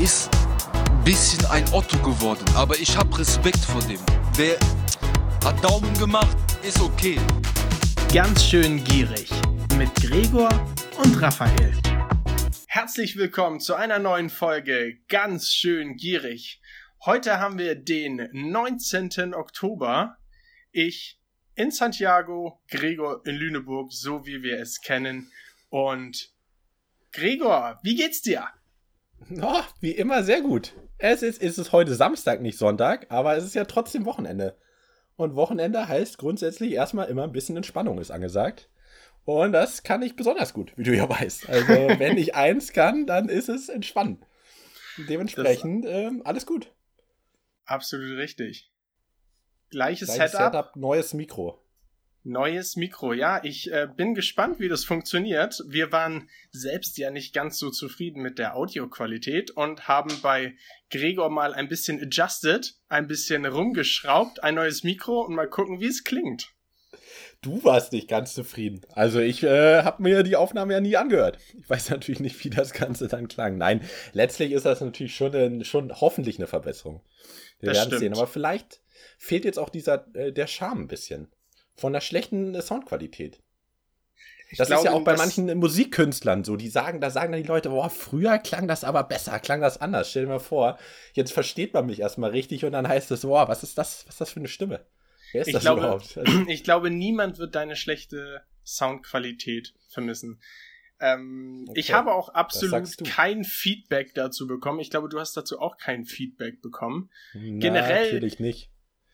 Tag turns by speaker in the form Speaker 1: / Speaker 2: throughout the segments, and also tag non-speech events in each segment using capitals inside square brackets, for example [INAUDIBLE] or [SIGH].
Speaker 1: ist ein bisschen ein Otto geworden, aber ich habe Respekt vor dem. Der hat Daumen gemacht, ist okay.
Speaker 2: Ganz schön gierig mit Gregor und Raphael. Herzlich willkommen zu einer neuen Folge Ganz schön gierig. Heute haben wir den 19. Oktober. Ich in Santiago, Gregor in Lüneburg, so wie wir es kennen. Und Gregor, wie geht's dir?
Speaker 3: Oh, wie immer sehr gut. Es ist, es ist heute Samstag, nicht Sonntag, aber es ist ja trotzdem Wochenende. Und Wochenende heißt grundsätzlich erstmal immer ein bisschen Entspannung ist angesagt. Und das kann ich besonders gut, wie du ja weißt. Also, [LAUGHS] wenn ich eins kann, dann ist es entspannen. Dementsprechend ähm, alles gut.
Speaker 2: Absolut richtig. Gleiches,
Speaker 3: Gleiches
Speaker 2: Setup.
Speaker 3: Setup, neues Mikro.
Speaker 2: Neues Mikro, ja. Ich äh, bin gespannt, wie das funktioniert. Wir waren selbst ja nicht ganz so zufrieden mit der Audioqualität und haben bei Gregor mal ein bisschen adjusted, ein bisschen rumgeschraubt, ein neues Mikro und mal gucken, wie es klingt.
Speaker 3: Du warst nicht ganz zufrieden. Also ich äh, habe mir die Aufnahme ja nie angehört. Ich weiß natürlich nicht, wie das Ganze dann klang. Nein, letztlich ist das natürlich schon, ein, schon hoffentlich eine Verbesserung. Wir werden sehen. Aber vielleicht fehlt jetzt auch dieser äh, der Charme ein bisschen von der schlechten äh, Soundqualität.
Speaker 2: Ich
Speaker 3: Das ist ja
Speaker 2: glaube,
Speaker 3: auch bei manchen Musikkünstlern so. Die sagen, da sagen dann die Leute, boah, früher klang das aber besser, klang das anders. Stell dir mal vor, jetzt versteht man mich erstmal richtig und dann heißt es, boah, was ist das, was ist das für eine Stimme? Wer ist
Speaker 2: Ich
Speaker 3: das
Speaker 2: glaube,
Speaker 3: überhaupt? Also, [CLEARS THROAT]
Speaker 2: ich glaube, niemand wird deine schlechte Soundqualität vermissen. Ähm,
Speaker 3: Okay,
Speaker 2: Ich habe auch absolut kein Feedback dazu bekommen. Ich glaube, du hast dazu auch kein Feedback bekommen.
Speaker 3: na,
Speaker 2: generell-
Speaker 3: Natürlich nicht.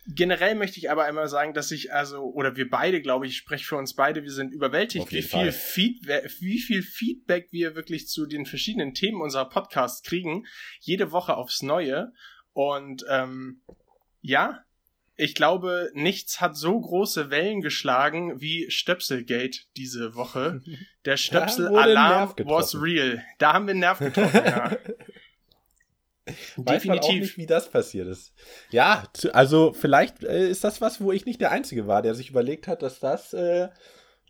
Speaker 2: Generell möchte ich aber einmal sagen, dass ich also, oder wir beide, glaube ich, ich spreche für uns beide, wir sind überwältigt, wie viel. Feedback, wie viel Feedback wir wirklich zu den verschiedenen Themen unserer Podcasts kriegen. Jede Woche aufs Neue. Und ähm, ja, ich glaube, nichts hat so große Wellen geschlagen wie Stöpselgate diese Woche. [LAUGHS] Der Stöpsel-Alarm was real. Da haben wir einen Nerv getroffen, ja. [LAUGHS]
Speaker 3: Weiß man auch
Speaker 2: Definitiv.
Speaker 3: nicht, wie das passiert ist. Ja, also vielleicht äh, ist das was, wo ich nicht der Einzige war, der sich überlegt hat, dass das äh,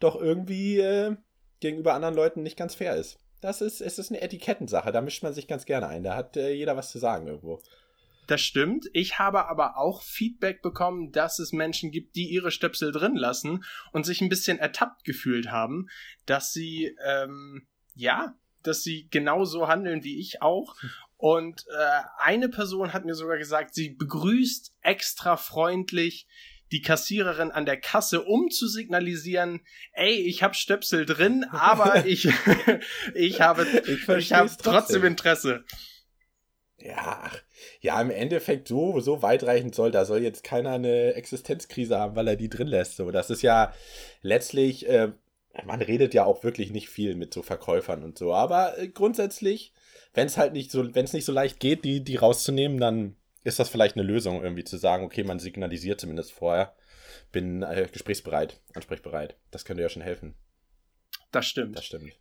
Speaker 3: doch irgendwie äh, gegenüber anderen Leuten nicht ganz fair ist. Das ist, es ist eine Etikettensache, da mischt man sich ganz gerne ein. Da hat äh, jeder was zu sagen irgendwo.
Speaker 2: Das stimmt. Ich habe aber auch Feedback bekommen, dass es Menschen gibt, die ihre Stöpsel drin lassen und sich ein bisschen ertappt gefühlt haben, dass sie, ähm, ja, dass sie genauso handeln wie ich auch. Und äh, eine Person hat mir sogar gesagt, sie begrüßt extra freundlich die Kassiererin an der Kasse, um zu signalisieren, ey, ich habe Stöpsel drin, aber [LAUGHS] ich, [LAUGHS] ich habe,
Speaker 3: Ich
Speaker 2: ich habe trotzdem
Speaker 3: trotzdem.
Speaker 2: Interesse.
Speaker 3: Ja, ja, im Endeffekt so, so weitreichend soll, da soll jetzt keiner eine Existenzkrise haben, weil er die drin lässt. So, das ist ja letztlich, äh, man redet ja auch wirklich nicht viel mit so Verkäufern und so, aber äh, grundsätzlich, wenn es halt nicht so, wenn es nicht so leicht geht, die, die rauszunehmen, dann ist das vielleicht eine Lösung, irgendwie zu sagen, okay, man signalisiert zumindest vorher, bin äh, gesprächsbereit, ansprechbereit. Das könnte ja schon helfen.
Speaker 2: Das stimmt.
Speaker 3: Das stimmt.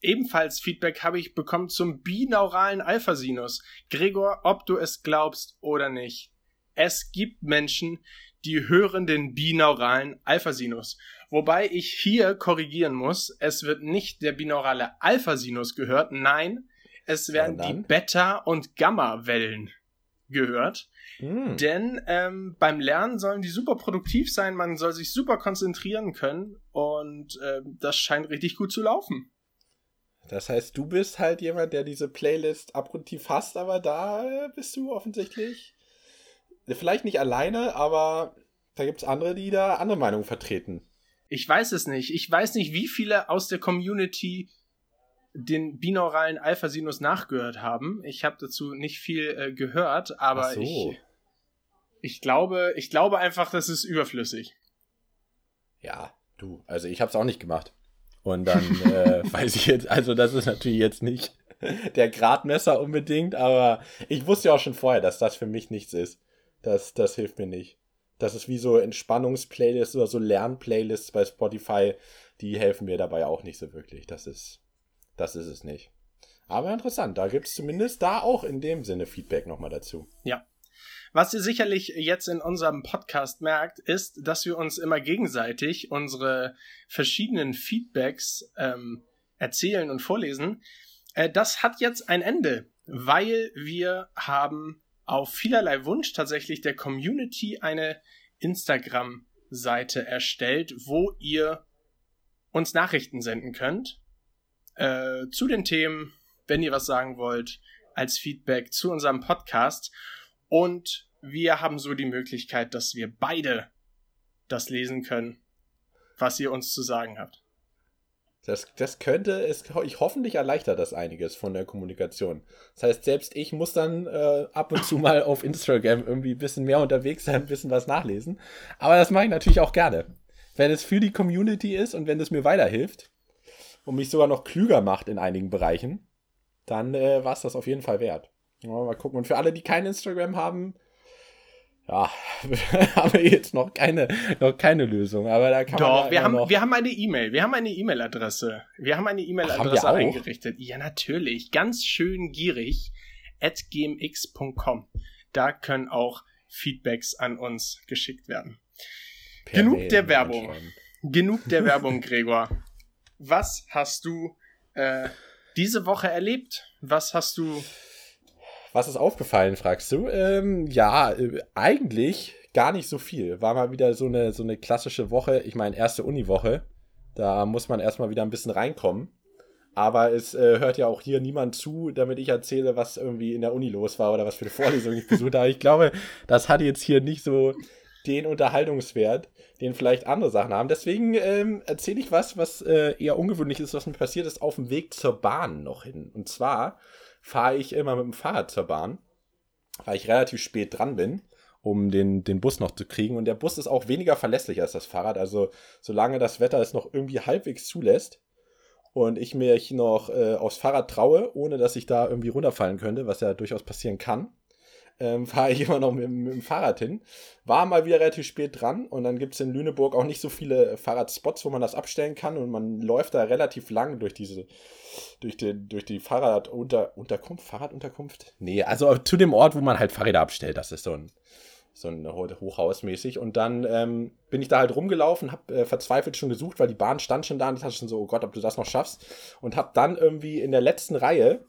Speaker 2: Ebenfalls Feedback habe ich bekommen zum binauralen Alphasinus. Gregor, ob du es glaubst oder nicht. Es gibt Menschen, die hören den binauralen Alphasinus. Wobei ich hier korrigieren muss, es wird nicht der binaurale Alphasinus gehört, nein, es werden die? Beta- und Gamma-Wellen gehört.
Speaker 3: Hm.
Speaker 2: Denn ähm, beim Lernen sollen die super produktiv sein, man soll sich super konzentrieren können und ähm, das scheint richtig gut zu laufen.
Speaker 3: Das heißt, du bist halt jemand, der diese Playlist ab und tief hasst, aber da äh, bist du offensichtlich vielleicht nicht alleine, aber da gibt es andere, die da andere Meinungen vertreten.
Speaker 2: Ich weiß es nicht. Ich weiß nicht, wie viele aus der Community den binauralen Alpha-Sinus nachgehört haben. Ich habe dazu nicht viel äh, gehört, aber
Speaker 3: so.
Speaker 2: ich, ich glaube, ich glaube einfach, das ist überflüssig.
Speaker 3: Ja, du, also ich habe es auch nicht gemacht. Und dann [LAUGHS] äh, weiß ich jetzt, also das ist natürlich jetzt nicht [LAUGHS] der Gradmesser unbedingt, aber ich wusste ja auch schon vorher, dass das für mich nichts ist. Das, das hilft mir nicht. Das ist wie so Entspannungsplaylists oder so Lernplaylists bei Spotify, die helfen mir dabei auch nicht so wirklich. Das ist, das ist es nicht. Aber interessant, da gibt es zumindest da auch in dem Sinne Feedback nochmal dazu.
Speaker 2: Ja. Was ihr sicherlich jetzt in unserem Podcast merkt, ist, dass wir uns immer gegenseitig unsere verschiedenen Feedbacks ähm, erzählen und vorlesen. Äh, das hat jetzt ein Ende. weil wir haben auf vielerlei Wunsch tatsächlich der Community eine Instagram-Seite erstellt, wo ihr uns Nachrichten senden könnt äh, zu den Themen, wenn ihr was sagen wollt, als Feedback zu unserem Podcast. Und wir haben so die Möglichkeit, dass wir beide das lesen können, was ihr uns zu sagen habt.
Speaker 3: Das, das könnte, es, ich hoffentlich erleichtert das einiges von der Kommunikation. Das heißt, selbst ich muss dann äh, ab und zu mal auf Instagram irgendwie ein bisschen mehr unterwegs sein, ein bisschen was nachlesen. Aber das mache ich natürlich auch gerne. Wenn es für die Community ist und wenn es mir weiterhilft und mich sogar noch klüger macht in einigen Bereichen, dann äh, war es das auf jeden Fall wert. Ja, mal gucken. Und für alle, die kein Instagram haben, ja, [LAUGHS] haben wir jetzt noch keine, noch keine Lösung, aber da kann
Speaker 2: Doch,
Speaker 3: man.
Speaker 2: wir haben, wir haben eine E-Mail. Wir haben eine E-Mail-Adresse. Wir haben eine E-Mail-Adresse eingerichtet. Ja, natürlich. Ganz schön gierig. At gmx.com. Da können auch Feedbacks an uns geschickt werden. Genug Mail der Werbung. Genug der [LAUGHS] Werbung, Gregor. Was hast du äh, diese Woche erlebt? Was hast du
Speaker 3: was ist aufgefallen, fragst du? Ähm, ja, äh, eigentlich gar nicht so viel. War mal wieder so eine, so eine klassische Woche. Ich meine, erste Uniwoche. Da muss man erstmal wieder ein bisschen reinkommen. Aber es äh, hört ja auch hier niemand zu, damit ich erzähle, was irgendwie in der Uni los war oder was für eine Vorlesung ich besucht habe. Ich glaube, das hat jetzt hier nicht so den Unterhaltungswert, den vielleicht andere Sachen haben. Deswegen ähm, erzähle ich was, was äh, eher ungewöhnlich ist, was mir passiert ist, auf dem Weg zur Bahn noch hin. Und zwar fahre ich immer mit dem Fahrrad zur Bahn, weil ich relativ spät dran bin, um den, den Bus noch zu kriegen. Und der Bus ist auch weniger verlässlich als das Fahrrad. Also solange das Wetter es noch irgendwie halbwegs zulässt und ich mich noch äh, aufs Fahrrad traue, ohne dass ich da irgendwie runterfallen könnte, was ja durchaus passieren kann, ähm, [LAUGHS] fahre ich immer noch mit, mit, dem Fahrrad hin. War mal wieder relativ spät dran und dann gibt es in Lüneburg auch nicht so viele Fahrradspots, wo man das abstellen kann und man läuft da relativ lang durch diese, durch, den, durch die Fahrradunterkunft, Fahrradunterkunft? Nee, also zu dem Ort, wo man halt Fahrräder abstellt, das ist so ein, so ein Hochhaus mäßig. Und dann ähm, bin ich da halt rumgelaufen, hab äh, verzweifelt schon gesucht, weil die Bahn stand schon da und ich hatte schon so, oh Gott, ob du das noch schaffst. Und hab dann irgendwie in der letzten Reihe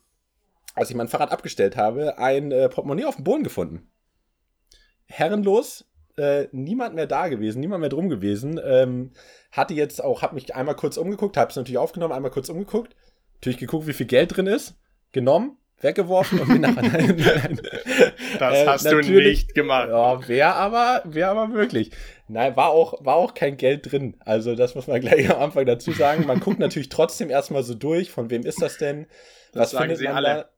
Speaker 3: als ich mein Fahrrad abgestellt habe, ein äh, Portemonnaie auf dem Boden gefunden. Herrenlos, äh, niemand mehr da gewesen, niemand mehr drum gewesen. Ähm, hatte jetzt auch, hab mich einmal kurz umgeguckt, hab's natürlich aufgenommen, einmal kurz umgeguckt, natürlich geguckt, wie viel Geld drin ist, genommen, weggeworfen und bin nach [LAUGHS] nein, nein.
Speaker 2: Das äh, hast du nicht gemacht.
Speaker 3: Ja, wäre aber, wäre aber wirklich. Nein, war auch, war auch kein Geld drin. Also, das muss man [LAUGHS] gleich am Anfang dazu sagen. Man guckt natürlich trotzdem erstmal so durch, von wem ist das denn?
Speaker 2: Das Was sagen sie alle. Da?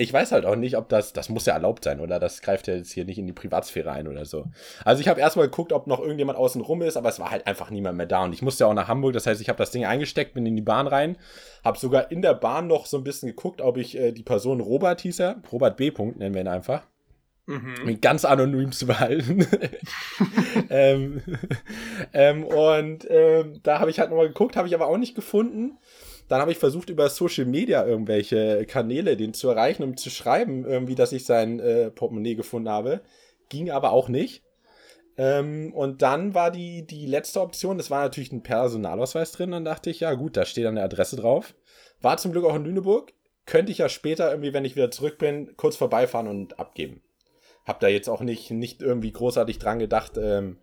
Speaker 3: Ich weiß halt auch nicht, ob das, das muss ja erlaubt sein, oder? Das greift ja jetzt hier nicht in die Privatsphäre ein oder so. Also ich habe erstmal geguckt, ob noch irgendjemand außen rum ist, aber es war halt einfach niemand mehr da. Und ich musste ja auch nach Hamburg, das heißt, ich habe das Ding eingesteckt, bin in die Bahn rein, habe sogar in der Bahn noch so ein bisschen geguckt, ob ich äh, die Person Robert hieß er, Robert B. Punkt nennen wir ihn einfach. Mhm. Ganz anonym zu behalten. [LAUGHS] ähm, [LAUGHS] ähm, und ähm, da habe ich halt nochmal geguckt, habe ich aber auch nicht gefunden. Dann habe ich versucht, über Social Media irgendwelche Kanäle den zu erreichen, um zu schreiben, irgendwie, dass ich sein äh, Portemonnaie gefunden habe. Ging aber auch nicht. Ähm, und dann war die, die letzte Option, das war natürlich ein Personalausweis drin. Dann dachte ich, ja gut, da steht dann eine Adresse drauf. War zum Glück auch in Lüneburg. Könnte ich ja später irgendwie, wenn ich wieder zurück bin, kurz vorbeifahren und abgeben. Hab da jetzt auch nicht, nicht irgendwie großartig dran gedacht, ähm,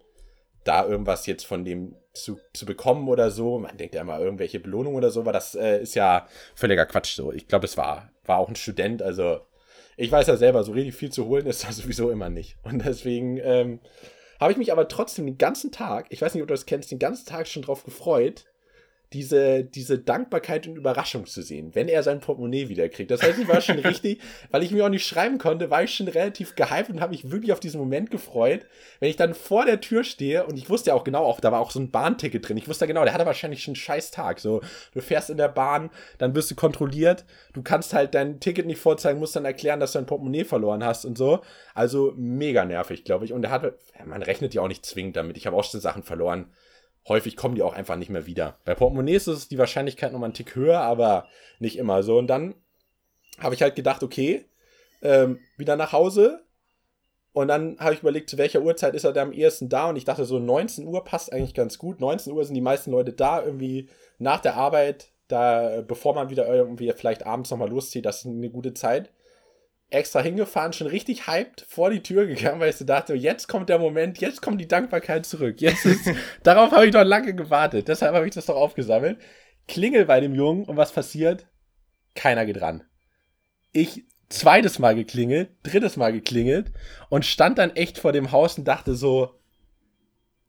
Speaker 3: da irgendwas jetzt von dem zu, zu bekommen oder so. Man denkt ja immer irgendwelche Belohnungen oder so, aber das äh, ist ja völliger Quatsch so. Ich glaube, es war, war auch ein Student, also ich weiß ja selber, so richtig viel zu holen ist da [LAUGHS] sowieso immer nicht. Und deswegen ähm, habe ich mich aber trotzdem den ganzen Tag, ich weiß nicht, ob du das kennst, den ganzen Tag schon drauf gefreut, diese, diese Dankbarkeit und Überraschung zu sehen, wenn er sein Portemonnaie wiederkriegt. Das heißt, ich war schon [LAUGHS] richtig, weil ich mir auch nicht schreiben konnte, war ich schon relativ gehypt und habe mich wirklich auf diesen Moment gefreut, wenn ich dann vor der Tür stehe und ich wusste ja auch genau, auch da war auch so ein Bahnticket drin. Ich wusste ja genau, der hatte wahrscheinlich schon einen scheiß Tag. So, du fährst in der Bahn, dann wirst du kontrolliert, du kannst halt dein Ticket nicht vorzeigen, musst dann erklären, dass du ein Portemonnaie verloren hast und so. Also mega nervig, glaube ich. Und er hat, man rechnet ja auch nicht zwingend damit. Ich habe auch schon Sachen verloren häufig kommen die auch einfach nicht mehr wieder. Bei Portemonnaies ist die Wahrscheinlichkeit nochmal einen Tick höher, aber nicht immer so. Und dann habe ich halt gedacht, okay, ähm, wieder nach Hause. Und dann habe ich überlegt, zu welcher Uhrzeit ist er da am ehesten da? Und ich dachte, so 19 Uhr passt eigentlich ganz gut. 19 Uhr sind die meisten Leute da, irgendwie nach der Arbeit, da, bevor man wieder irgendwie vielleicht abends nochmal loszieht, das ist eine gute Zeit. Extra hingefahren, schon richtig hyped vor die Tür gegangen, weil ich so dachte, jetzt kommt der Moment, jetzt kommt die Dankbarkeit zurück. Jetzt ist, [LAUGHS] darauf habe ich doch lange gewartet. Deshalb habe ich das doch aufgesammelt. Klingel bei dem Jungen und was passiert? Keiner geht ran. Ich zweites Mal geklingelt, drittes Mal geklingelt und stand dann echt vor dem Haus und dachte so,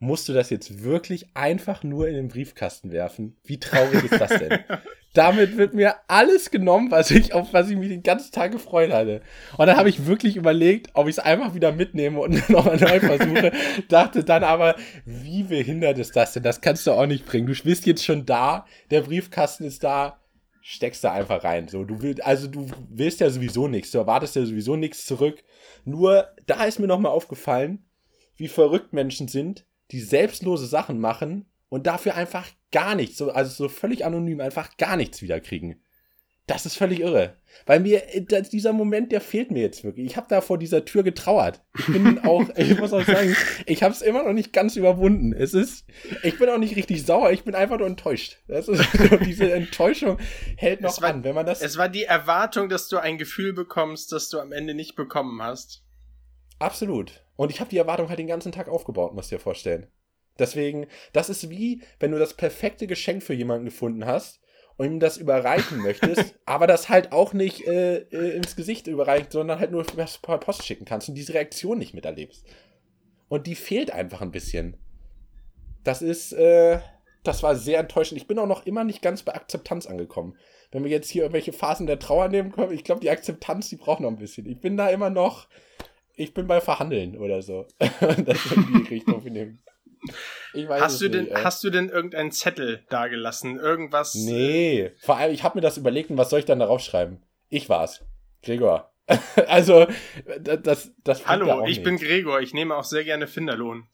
Speaker 3: musst du das jetzt wirklich einfach nur in den Briefkasten werfen? Wie traurig ist das denn? [LAUGHS] Damit wird mir alles genommen, was ich, auf was ich mich den ganzen Tag gefreut hatte. Und dann habe ich wirklich überlegt, ob ich es einfach wieder mitnehme und [LAUGHS] nochmal neu versuche. Dachte dann aber, wie behindert ist das denn? Das kannst du auch nicht bringen. Du bist jetzt schon da, der Briefkasten ist da, steckst da einfach rein. So, du willst, also du willst ja sowieso nichts, du erwartest ja sowieso nichts zurück. Nur, da ist mir nochmal aufgefallen, wie verrückt Menschen sind, die selbstlose Sachen machen und dafür einfach gar nichts, so, also so völlig anonym einfach gar nichts wiederkriegen. Das ist völlig irre. Weil mir, äh, dieser Moment, der fehlt mir jetzt wirklich. Ich habe da vor dieser Tür getrauert. Ich bin [LAUGHS] auch, ich muss auch sagen, ich habe es immer noch nicht ganz überwunden. Es ist, ich bin auch nicht richtig sauer, ich bin einfach nur enttäuscht. Das ist, [LAUGHS] diese Enttäuschung hält noch
Speaker 2: war,
Speaker 3: an, wenn man das.
Speaker 2: Es war die Erwartung, dass du ein Gefühl bekommst, das du am Ende nicht bekommen hast.
Speaker 3: Absolut. Und ich habe die Erwartung halt den ganzen Tag aufgebaut, musst du dir vorstellen. Deswegen, das ist wie, wenn du das perfekte Geschenk für jemanden gefunden hast und ihm das überreichen möchtest, [LAUGHS] aber das halt auch nicht äh, äh, ins Gesicht überreicht, sondern halt nur per Post schicken kannst und diese Reaktion nicht miterlebst. Und die fehlt einfach ein bisschen. Das ist, äh, das war sehr enttäuschend. Ich bin auch noch immer nicht ganz bei Akzeptanz angekommen. Wenn wir jetzt hier irgendwelche Phasen der Trauer nehmen können, ich glaube, die Akzeptanz, die braucht noch ein bisschen. Ich bin da immer noch, ich bin bei Verhandeln oder so. [LAUGHS] das ist in die Richtung nehmen.
Speaker 2: Hast, du denn, hast du denn irgendeinen Zettel dagelassen? Irgendwas?
Speaker 3: Nee, vor allem, ich habe mir das überlegt und was soll ich dann darauf schreiben? Ich war's. Gregor. [LAUGHS] also, das, das
Speaker 2: Hallo, ich nicht. bin Gregor. Ich nehme auch sehr gerne Finderlohn.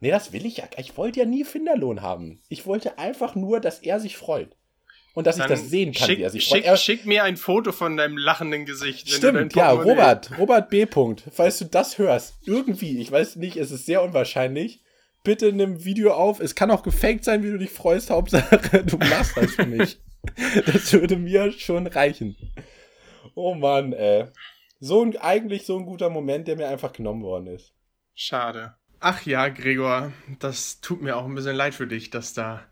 Speaker 3: Nee, das will ich ja. Ich wollte ja nie Finderlohn haben. Ich wollte einfach nur, dass er sich freut. Und dass Dann ich das sehen kann,
Speaker 2: schick,
Speaker 3: wie er sich
Speaker 2: schick,
Speaker 3: freut.
Speaker 2: Schick mir ein Foto von deinem lachenden Gesicht.
Speaker 3: Stimmt, ja, Robert, Robert B. Falls du das hörst, irgendwie, ich weiß nicht, es ist sehr unwahrscheinlich, bitte nimm Video auf. Es kann auch gefaked sein, wie du dich freust. Hauptsache, du machst das für mich. [LAUGHS] Das würde mir schon reichen. Oh Mann, ey. So ein, eigentlich so ein guter Moment, der mir einfach genommen worden ist.
Speaker 2: Schade. Ach ja, Gregor, das tut mir auch ein bisschen leid für dich, dass da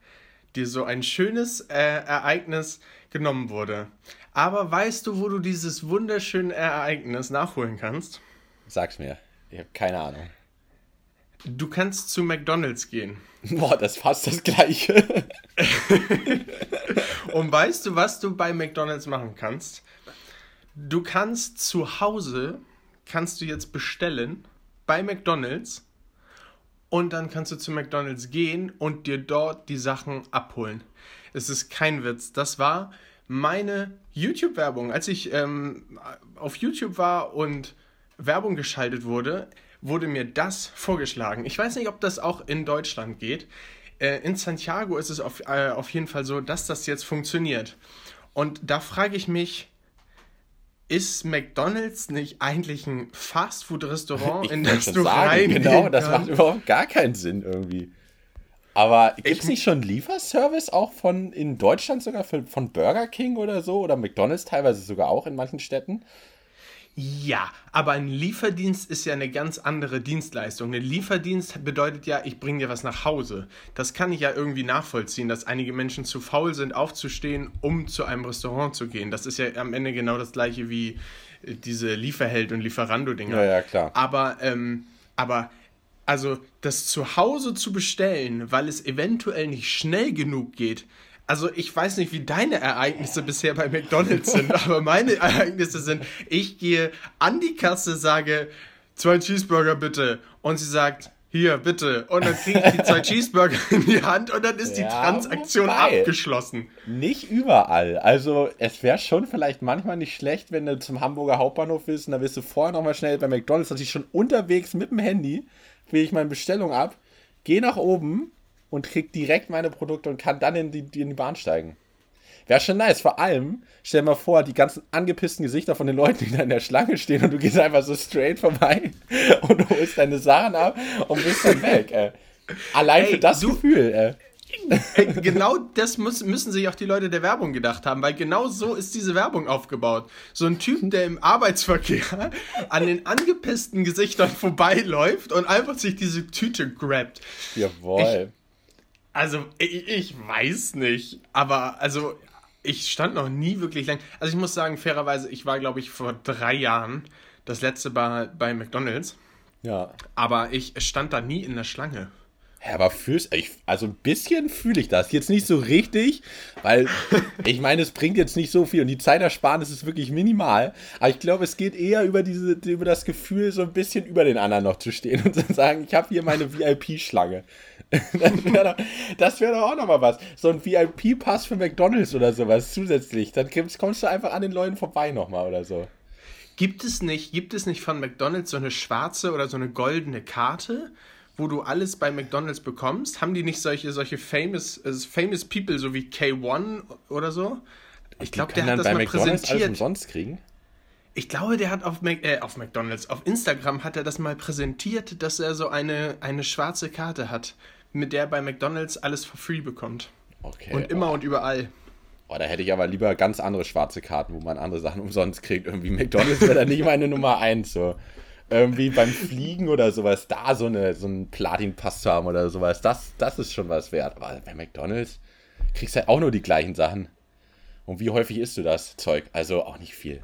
Speaker 2: dir so ein schönes äh, Ereignis genommen wurde. Aber weißt du, wo du dieses wunderschöne Ereignis nachholen kannst?
Speaker 3: Sag's mir. Ich habe keine Ahnung.
Speaker 2: Du kannst zu McDonald's gehen.
Speaker 3: Boah, das ist fast das Gleiche. [LAUGHS]
Speaker 2: Und weißt du, was du bei McDonald's machen kannst? Du kannst zu Hause, kannst du jetzt bestellen bei McDonald's und dann kannst du zu McDonald's gehen und dir dort die Sachen abholen. Es ist kein Witz. Das war meine YouTube-Werbung. Als ich ähm, auf YouTube war und Werbung geschaltet wurde, wurde mir das vorgeschlagen. Ich weiß nicht, ob das auch in Deutschland geht. Äh, in Santiago ist es auf, äh, auf jeden Fall so, dass das jetzt funktioniert. Und da frage ich mich, ist McDonald's nicht eigentlich ein Fastfood-Restaurant, in das du sagen, reingehen
Speaker 3: Genau, das macht überhaupt gar keinen Sinn irgendwie. Aber gibt es nicht schon Lieferservice auch von in Deutschland sogar für, von Burger King oder so oder McDonald's teilweise sogar auch in manchen Städten?
Speaker 2: Ja, aber ein Lieferdienst ist ja eine ganz andere Dienstleistung. Ein Lieferdienst bedeutet ja, ich bringe dir was nach Hause. Das kann ich ja irgendwie nachvollziehen, dass einige Menschen zu faul sind, aufzustehen, um zu einem Restaurant zu gehen. Das ist ja am Ende genau das gleiche wie äh, diese Lieferheld- und Lieferando-Dinger.
Speaker 3: Ja, ja, klar.
Speaker 2: Aber, ähm, aber also das zu Hause zu bestellen, weil es eventuell nicht schnell genug geht, also ich weiß nicht, wie deine Ereignisse bisher bei McDonald's sind, [LAUGHS] aber meine Ereignisse sind, ich gehe an die Kasse, sage, zwei Cheeseburger bitte. Und sie sagt, hier, bitte. Und dann kriege ich die zwei [LAUGHS] Cheeseburger in die Hand und dann ist ja, die Transaktion wobei. abgeschlossen.
Speaker 3: Nicht überall. Also, es wäre schon vielleicht manchmal nicht schlecht, wenn du zum Hamburger Hauptbahnhof willst und dann wirst du vorher nochmal schnell bei McDonalds, dass ich schon unterwegs mit dem Handy, wähle ich meine Bestellung ab, gehe nach oben, und krieg direkt meine Produkte und kann dann in die, in die Bahn steigen. Wäre schon nice. Vor allem, stell dir mal vor, die ganzen angepissten Gesichter von den Leuten, die da in der Schlange stehen und du gehst einfach so straight vorbei [LAUGHS] und holst deine Sachen ab und bist dann weg, ey. Allein ey, für das Gefühl, ey.
Speaker 2: genau das muss, müssen sich auch die Leute der Werbung gedacht haben, weil genau so ist diese Werbung aufgebaut. So ein Typ, der im Arbeitsverkehr an den angepissten Gesichtern vorbeiläuft und einfach sich diese Tüte grabt.
Speaker 3: Jawohl.
Speaker 2: Ich, also, ich, ich weiß nicht, aber also ich stand noch nie wirklich lang. Also ich muss sagen, fairerweise, ich war, glaube ich, vor drei Jahren das letzte Mal bei McDonalds.
Speaker 3: Ja.
Speaker 2: Aber ich stand da nie in der Schlange.
Speaker 3: Ja, aber fühlst ich, also ein bisschen fühle ich das. Jetzt nicht so richtig, weil [LAUGHS] ich meine, es bringt jetzt nicht so viel und die Zeitersparnis ist wirklich minimal. Aber ich glaube, es geht eher über diese, über das Gefühl, so ein bisschen über den anderen noch zu stehen und zu sagen, ich habe hier meine VIP-Schlange. [LAUGHS] das wäre doch auch nochmal was. So ein VIP-Pass für McDonalds oder sowas zusätzlich. Dann kommst du einfach an den Leuten vorbei nochmal oder so.
Speaker 2: Gibt es nicht, gibt es nicht von McDonalds so eine schwarze oder so eine goldene Karte? wo du alles bei McDonalds bekommst? Haben die nicht solche, solche famous, äh, famous People, so wie K1 oder so? Ich glaube, der hat das mal McDonald's präsentiert. Alles umsonst kriegen? Ich glaube, der hat auf, Mac, äh, auf McDonalds, auf Instagram hat er das mal präsentiert, dass er so eine, eine schwarze Karte hat, mit der er bei McDonalds alles for free bekommt. Okay. Und immer oh. und überall.
Speaker 3: Oh, da hätte ich aber lieber ganz andere schwarze Karten, wo man andere Sachen [LAUGHS] umsonst kriegt. Irgendwie McDonalds wäre da nicht meine Nummer 1. So irgendwie beim Fliegen oder sowas, da so, eine, so einen Platin-Pass zu haben oder sowas, das, das ist schon was wert. Aber bei McDonalds kriegst du halt auch nur die gleichen Sachen. Und wie häufig isst du das Zeug? Also auch nicht viel.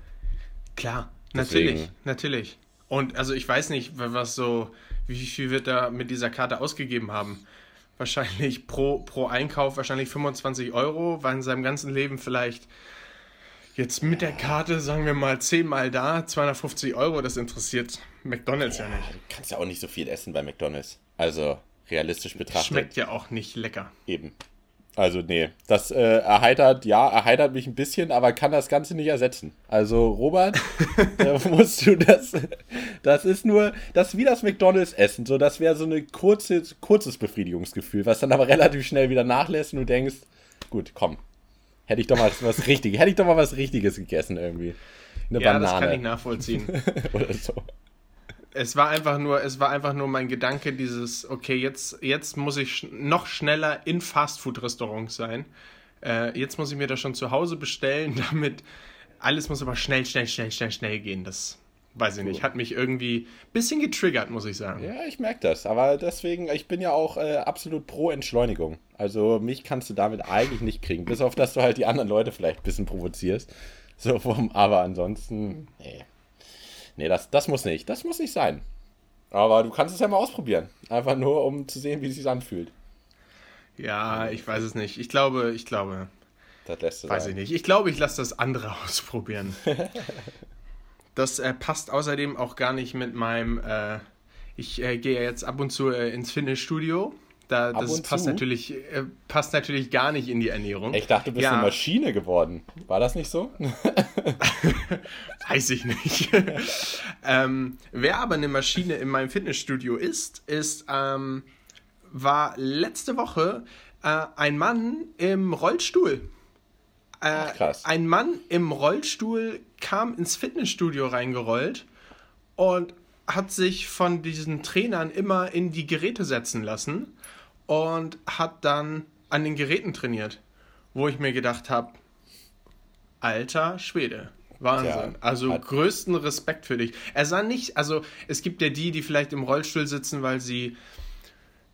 Speaker 2: Klar, Deswegen. natürlich, natürlich. Und also ich weiß nicht, was so, wie viel wird da mit dieser Karte ausgegeben haben? Wahrscheinlich pro, pro Einkauf wahrscheinlich 25 Euro, war in seinem ganzen Leben vielleicht Jetzt mit der Karte, sagen wir mal, zehnmal da, 250 Euro, das interessiert McDonalds ja, ja, nicht.
Speaker 3: Du kannst ja auch nicht so viel essen bei McDonalds. Also realistisch betrachtet.
Speaker 2: Schmeckt ja auch nicht lecker.
Speaker 3: Eben. Also nee, das äh, erheitert, ja, erheitert mich ein bisschen, aber kann das Ganze nicht ersetzen. Also Robert, [LAUGHS] da musst du das, das ist nur, das ist wie das McDonalds Essen, so das wäre so ein kurze, kurzes Befriedigungsgefühl, was dann aber relativ schnell wieder nachlässt und du denkst, gut, komm, Hätte ich doch mal was Richtiges, hätte ich doch mal was Richtiges gegessen irgendwie.
Speaker 2: Eine ja, Banane. das kann ich nachvollziehen. [LAUGHS] Oder so. Es war einfach nur, es war einfach nur mein Gedanke, dieses, okay, jetzt, jetzt muss ich noch schneller in Fastfood-Restaurants sein. Äh, jetzt muss ich mir das schon zu Hause bestellen, [LAUGHS] damit alles muss aber schnell, schnell, schnell, schnell, schnell gehen. Das weiß ich nicht, hat mich irgendwie ein bisschen getriggert, muss ich sagen.
Speaker 3: Ja, ich merke das. Aber deswegen, ich bin ja auch äh, absolut pro Entschleunigung. Also mich kannst du damit eigentlich nicht kriegen. Bis auf, dass du halt die anderen Leute vielleicht ein bisschen provozierst. So vom, aber ansonsten, nee. Nee, das, das muss nicht. Das muss nicht sein. Aber du kannst es ja mal ausprobieren. Einfach nur, um zu sehen, wie es sich anfühlt.
Speaker 2: Ja, ich weiß es nicht. Ich glaube, ich glaube. Das lässt du Weiß sein. ich nicht. Ich glaube, ich lasse das andere [LAUGHS] ausprobieren. Das äh, passt außerdem auch gar nicht mit meinem. Äh, ich äh, gehe jetzt ab und zu äh, ins Fitnessstudio. Da, das passt natürlich, äh, passt natürlich gar nicht in die Ernährung.
Speaker 3: Ich dachte, du bist ja. eine Maschine geworden. War das nicht so? [LAUGHS]
Speaker 2: Weiß ich nicht. [LAUGHS] ähm, wer aber eine Maschine in meinem Fitnessstudio ist, ist ähm, war letzte Woche äh, ein Mann im Rollstuhl. Äh, Krass. Ein Mann im Rollstuhl kam ins Fitnessstudio reingerollt und hat sich von diesen Trainern immer in die Geräte setzen lassen und hat dann an den Geräten trainiert, wo ich mir gedacht habe, alter Schwede. Wahnsinn. Ja, also größten Respekt für dich. Er sah nicht, also es gibt ja die, die vielleicht im Rollstuhl sitzen, weil sie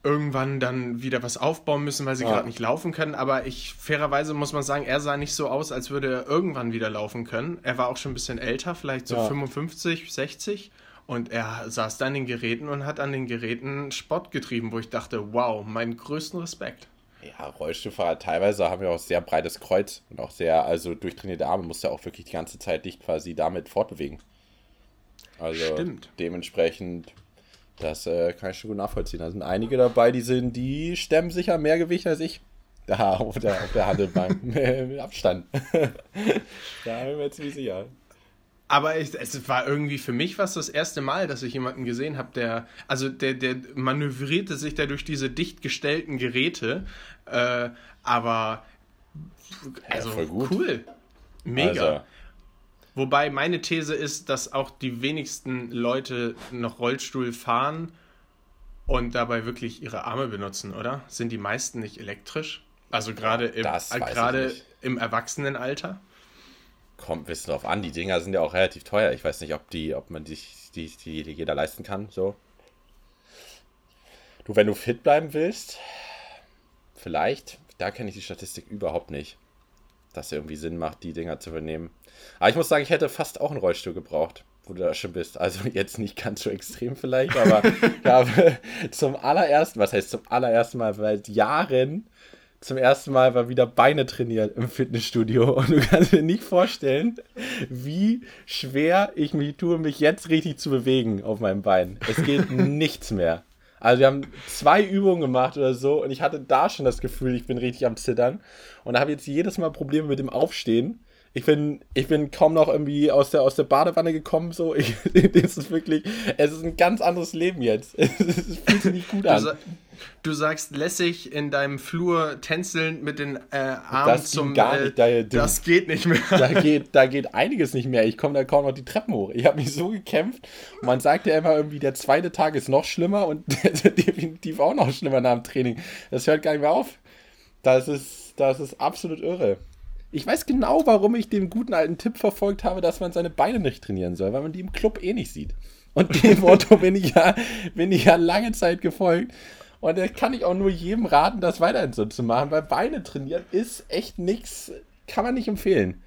Speaker 2: irgendwann dann wieder was aufbauen müssen, weil sie ja. gerade nicht laufen können. Aber ich, fairerweise muss man sagen, er sah nicht so aus, als würde er irgendwann wieder laufen können. Er war auch schon ein bisschen älter, vielleicht so ja. 55, 60. Und er saß da an den Geräten und hat an den Geräten Sport getrieben, wo ich dachte, wow, meinen größten Respekt.
Speaker 3: Ja, Rollstuhlfahrer teilweise haben ja auch sehr breites Kreuz und auch sehr, also durchtrainierte Arme, muss ja auch wirklich die ganze Zeit dich quasi damit fortbewegen. Also Stimmt. dementsprechend das äh, kann ich schon gut nachvollziehen. Da sind einige dabei, die sind, die stemmen sicher mehr Gewicht als ich. [LAUGHS] Da auf der, auf der Handelbank. [LAUGHS] mit Abstand. [LAUGHS] da bin ich mir ziemlich sicher.
Speaker 2: Aber ich, es war irgendwie für mich was das erste Mal, dass ich jemanden gesehen habe, der, also der, der manövrierte sich da durch diese dicht gestellten Geräte. Äh, aber also ja, cool. Mega. Also, Wobei meine These ist, dass auch die wenigsten Leute noch Rollstuhl fahren und dabei wirklich ihre Arme benutzen, oder? Sind die meisten nicht elektrisch? Also gerade im, gerade im Erwachsenenalter?
Speaker 3: Kommt ein bisschen drauf an. Die Dinger sind ja auch relativ teuer. Ich weiß nicht, ob die, ob man sich die, die, die jeder leisten kann. So. Du, wenn du fit bleiben willst, vielleicht, da kenne ich die Statistik überhaupt nicht, dass es irgendwie Sinn macht, die Dinger zu übernehmen. Aber ich muss sagen, ich hätte fast auch einen Rollstuhl gebraucht, wo du da schon bist. Also [LAUGHS] jetzt nicht ganz so extrem vielleicht, aber [LAUGHS] ich habe zum allerersten, was heißt zum allerersten Mal seit Jahren zum ersten Mal mal wieder Beine trainiert im Fitnessstudio [LAUGHS] und du kannst dir nicht vorstellen, wie schwer ich mich tue, mich jetzt richtig zu bewegen auf meinem Bein. Es geht [LAUGHS] nichts mehr. Also wir haben zwei Übungen gemacht oder so und ich hatte da schon das Gefühl, ich bin richtig am Zittern und habe jetzt jedes Mal Probleme mit dem Aufstehen. Ich bin, ich bin kaum noch irgendwie aus der, aus der Badewanne gekommen, so. [LAUGHS] Ich, das ist wirklich, es ist ein ganz anderes Leben jetzt. Es, es fühlt sich nicht gut
Speaker 2: Du,
Speaker 3: an.
Speaker 2: sa du sagst lässig in deinem Flur tänzelnd mit den äh, Armen
Speaker 3: Das
Speaker 2: zum.
Speaker 3: gar
Speaker 2: äh,
Speaker 3: nicht, da-
Speaker 2: das geht nicht mehr.
Speaker 3: da geht, da geht einiges nicht mehr. Ich komme da kaum noch die Treppen hoch. Ich habe mich so gekämpft. Man sagt ja immer irgendwie, der zweite Tag ist noch schlimmer und [LAUGHS] definitiv auch noch schlimmer nach dem Training. Das hört gar nicht mehr auf. Das ist, das ist absolut irre. Ich weiß genau, warum ich den guten alten Tipp verfolgt habe, dass man seine Beine nicht trainieren soll, weil man die im Club eh nicht sieht. Und dem Motto bin ich ja, bin ich ja lange Zeit gefolgt. Und da kann ich auch nur jedem raten, das weiterhin so zu machen, weil Beine trainieren ist echt nichts, kann man nicht empfehlen.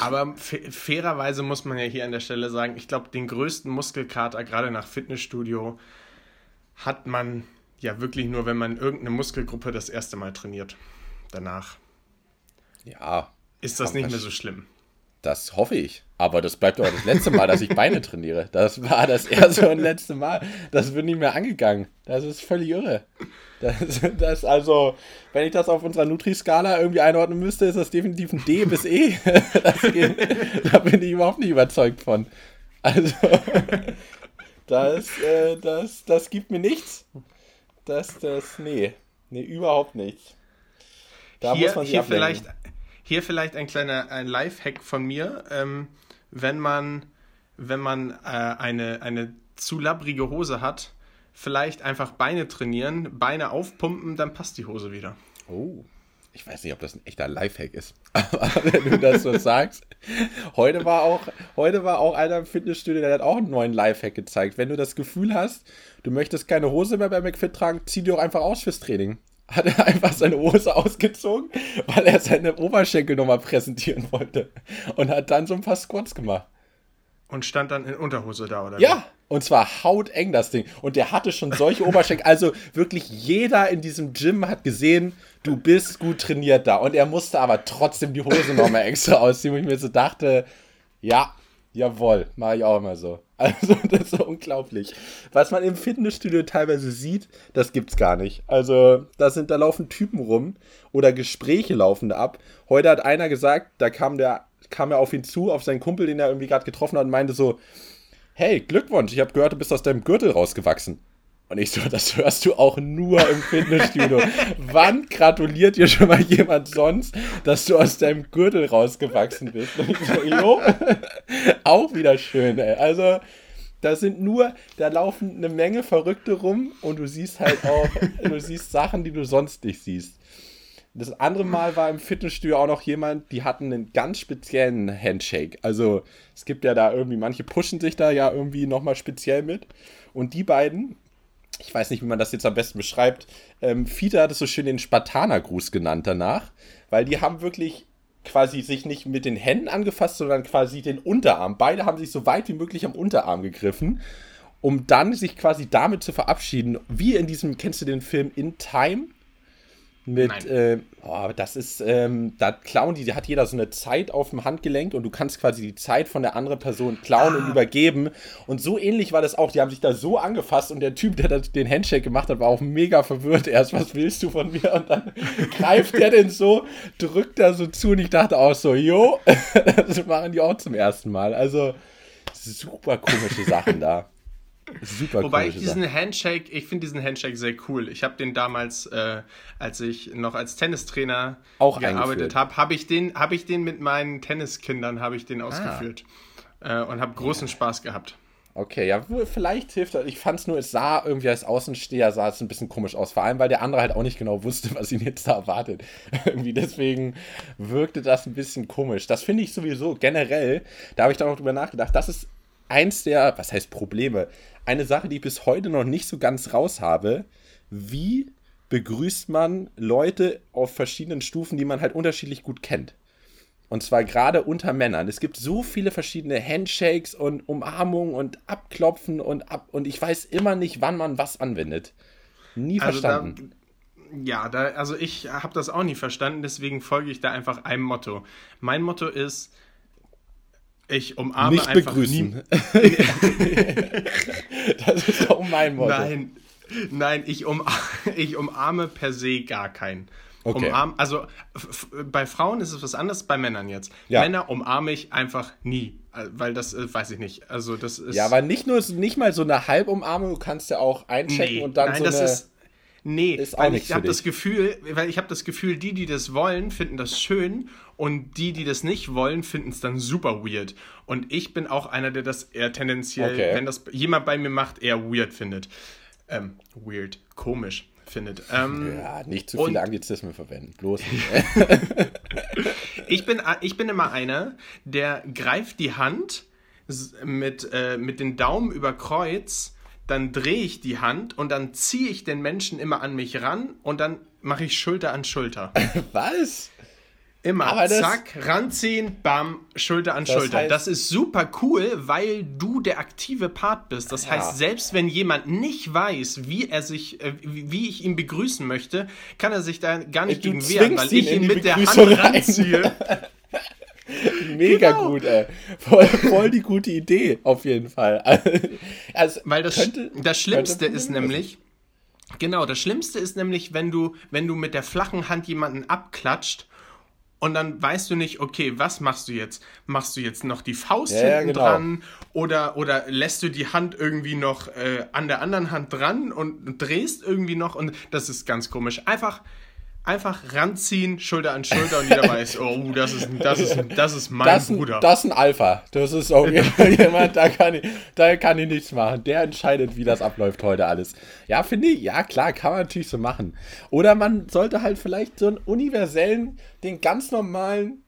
Speaker 2: Aber fa- fairerweise muss man ja hier an der Stelle sagen, ich glaube, den größten Muskelkater, gerade nach Fitnessstudio, hat man ja wirklich nur, wenn man irgendeine Muskelgruppe das erste Mal trainiert. Danach
Speaker 3: ja,
Speaker 2: ist das nicht mehr so schlimm.
Speaker 3: das hoffe ich. Aber das bleibt doch das letzte Mal, dass ich Beine trainiere. Das war das erste und letzte Mal. Das wird nicht mehr angegangen. Das ist völlig irre. Das, das also, wenn ich das auf unserer Nutri-Skala irgendwie einordnen müsste, ist das definitiv ein D bis E. Das geht, da bin ich überhaupt nicht überzeugt von. Also, das, äh, das, das gibt mir nichts. Das, das, nee. Nee, überhaupt nichts. Da
Speaker 2: hier,
Speaker 3: muss man sich
Speaker 2: hier,
Speaker 3: ablenken.
Speaker 2: vielleicht, hier vielleicht ein kleiner ein Lifehack von mir. Ähm, wenn man, wenn man äh, eine, eine zu labbrige Hose hat, vielleicht einfach Beine trainieren, Beine aufpumpen, dann passt die Hose wieder.
Speaker 3: Oh, ich weiß nicht, ob das ein echter Lifehack ist. [LAUGHS] Aber wenn du das so sagst, heute war auch, heute war auch einer im Fitnessstudio, der hat auch einen neuen Lifehack gezeigt. Wenn du das Gefühl hast, du möchtest keine Hose mehr bei McFit tragen, zieh die doch einfach aus fürs Training. Hat er einfach seine Hose ausgezogen, weil er seine Oberschenkel nochmal präsentieren wollte. Und hat dann so ein paar Squats gemacht.
Speaker 2: Und stand dann in Unterhose da, oder?
Speaker 3: Ja, und zwar hauteng das Ding. Und der hatte schon solche Oberschenkel. Also wirklich jeder in diesem Gym hat gesehen, du bist gut trainiert da. Und er musste aber trotzdem die Hose nochmal extra ausziehen, wo ich mir so dachte, ja, jawohl, mache ich auch immer so. [LAUGHS] Also das ist so unglaublich. Was man im Fitnessstudio teilweise sieht, das gibt's gar nicht. Also da sind, da laufen Typen rum oder Gespräche laufen ab. Heute hat einer gesagt, da kam der, kam er auf ihn zu, auf seinen Kumpel, den er irgendwie gerade getroffen hat und meinte so, hey, Glückwunsch, ich habe gehört, du bist aus deinem Gürtel rausgewachsen. Und ich so, das hörst du auch nur im Fitnessstudio. [LAUGHS] Wann gratuliert dir schon mal jemand sonst, dass du aus deinem Gürtel rausgewachsen bist? Und ich so, jo, [LAUGHS] auch wieder schön, ey. Also, da sind nur, da laufen eine Menge Verrückte rum und du siehst halt auch, du siehst Sachen, die du sonst nicht siehst. Das andere Mal war im Fitnessstudio auch noch jemand, die hatten einen ganz speziellen Handshake. Also es gibt ja da irgendwie, manche pushen sich da ja irgendwie nochmal speziell mit. Und die beiden, ich weiß nicht, wie man das jetzt am besten beschreibt, ähm, Fiete hat es so schön den Spartanergruß genannt danach, weil die haben wirklich quasi sich nicht mit den Händen angefasst, sondern quasi den Unterarm. Beide haben sich so weit wie möglich am Unterarm gegriffen, um dann sich quasi damit zu verabschieden. Wie in diesem, kennst du den Film In Time? Mit, äh, oh, das ist, ähm, da klauen die, da hat jeder so eine Zeit auf dem Handgelenk und du kannst quasi die Zeit von der anderen Person klauen und übergeben. Und so ähnlich war das auch. Die haben sich da so angefasst und der Typ, der den Handshake gemacht hat, war auch mega verwirrt. Erst, was willst du von mir? Und dann [LAUGHS] greift der den so, drückt da so zu und ich dachte auch so, jo, [LAUGHS] das machen die auch zum ersten Mal. Also, super komische Sachen da. Super
Speaker 2: Wobei ich diesen
Speaker 3: Sachen.
Speaker 2: Handshake, ich finde diesen Handshake sehr cool. Ich habe den damals, äh, als ich noch als Tennistrainer
Speaker 3: Auch
Speaker 2: gearbeitet habe, habe ich den, habe ich den mit meinen Tenniskindern habe ich
Speaker 3: Ah.
Speaker 2: den ausgeführt äh, und habe großen Spaß gehabt.
Speaker 3: Okay, ja, vielleicht hilft das. Ich fand es nur, es sah irgendwie als Außensteher sah es ein bisschen komisch aus. Vor allem, weil der andere halt auch nicht genau wusste, was ihn jetzt da erwartet. [LAUGHS] irgendwie deswegen wirkte das ein bisschen komisch. Das finde ich sowieso generell, da habe ich da noch drüber nachgedacht, das ist eins der, was heißt Probleme? Eine Sache, die ich bis heute noch nicht so ganz raus habe. Wie begrüßt man Leute auf verschiedenen Stufen, die man halt unterschiedlich gut kennt? Und zwar gerade unter Männern. Es gibt so viele verschiedene Handshakes und Umarmungen und Abklopfen und ab. Und ich weiß immer nicht, wann man was anwendet. Nie also verstanden.
Speaker 2: Da, ja, da, also ich habe das auch nie verstanden, deswegen folge ich da einfach einem Motto. Mein Motto ist, ich umarme nicht einfach begrüßen. [LAUGHS] das ist auch mein Motto. Nein, nein, ich, um, [LAUGHS] ich umarme per se gar keinen. Okay. Umarm, also bei Frauen ist es was anderes, bei Männern jetzt. Ja. Männer umarme ich einfach nie, weil das äh, weiß ich nicht. Also das ist
Speaker 3: Ja, aber nicht nur nicht mal so eine Halbumarmung, du kannst ja auch einchecken nee, und dann nein, so das eine ist
Speaker 2: Nee, ist weil ich habe das Gefühl, weil ich habe das Gefühl, die, die das wollen, finden das schön und die, die das nicht wollen, finden es dann super weird. Und ich bin auch einer, der das eher tendenziell, okay. wenn das jemand bei mir macht, eher weird findet. Ähm, weird, komisch findet. Ähm,
Speaker 3: ja, nicht zu viele Anglizismen verwenden, bloß [LAUGHS]
Speaker 2: ich, bin, ich bin immer einer, der greift die Hand mit, äh, mit den Daumen über Kreuz, dann drehe ich die Hand und dann ziehe ich den Menschen immer an mich ran und dann mache ich Schulter an Schulter. [LAUGHS]
Speaker 3: Was?
Speaker 2: Immer, Aber zack, ranziehen, bam, Schulter an das Schulter. Heißt, das ist super cool, weil du der aktive Part bist. Das ja. heißt, selbst wenn jemand nicht weiß, wie er sich, äh, wie ich ihn begrüßen möchte, kann er sich da gar nicht gegen wehren, weil ich ihn mit der Hand ranziehe. [LAUGHS]
Speaker 3: Mega genau. gut, ey. Voll, voll, die gute Idee, auf jeden Fall. [LAUGHS]
Speaker 2: Also, weil das, könnte, das Schlimmste ist nämlich, genau, das Schlimmste ist nämlich, wenn du, wenn du mit der flachen Hand jemanden abklatscht und dann weißt du nicht, okay, was machst du jetzt? Machst du jetzt noch die Faust ja, hinten genau. dran oder, oder lässt du die Hand irgendwie noch äh, an der anderen Hand dran und drehst irgendwie noch und das ist ganz komisch. Einfach, einfach ranziehen, Schulter an Schulter und jeder weiß, oh, das ist, das ist, das ist mein
Speaker 3: das
Speaker 2: Bruder.
Speaker 3: Das ist ein Alpha. Das ist auch [LAUGHS] jemand, da kann, ich, da kann ich nichts machen. Der entscheidet, wie das abläuft heute alles. Ja, finde ich, ja klar, kann man natürlich so machen. Oder man sollte halt vielleicht so einen universellen, den ganz normalen,